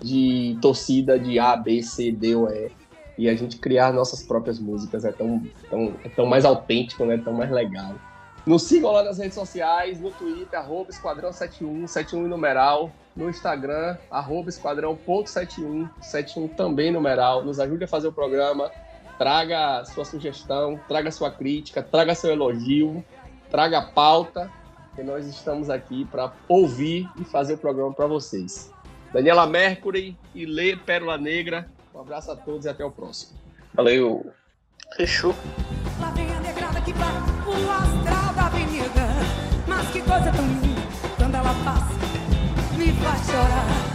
de torcida de A, B, C, D ou E. E a gente criar nossas próprias músicas é tão, tão, é tão mais autêntico, né? tão mais legal. Nos sigam lá nas redes sociais, no Twitter, arroba esquadrão71, 71 numeral, no Instagram, arroba esquadrão.71, 71 também numeral. Nos ajude a fazer o programa, traga sua sugestão, traga sua crítica, traga seu elogio, traga pauta que nós estamos aqui para ouvir e fazer o programa para vocês. Daniela Mercury e Lê Pérola Negra. Um abraço a todos e até o próximo. Valeu. Fechou. Lá vem a negrada que vai o astral da avenida. Mas que coisa tão linda quando ela passa, me faz chorar.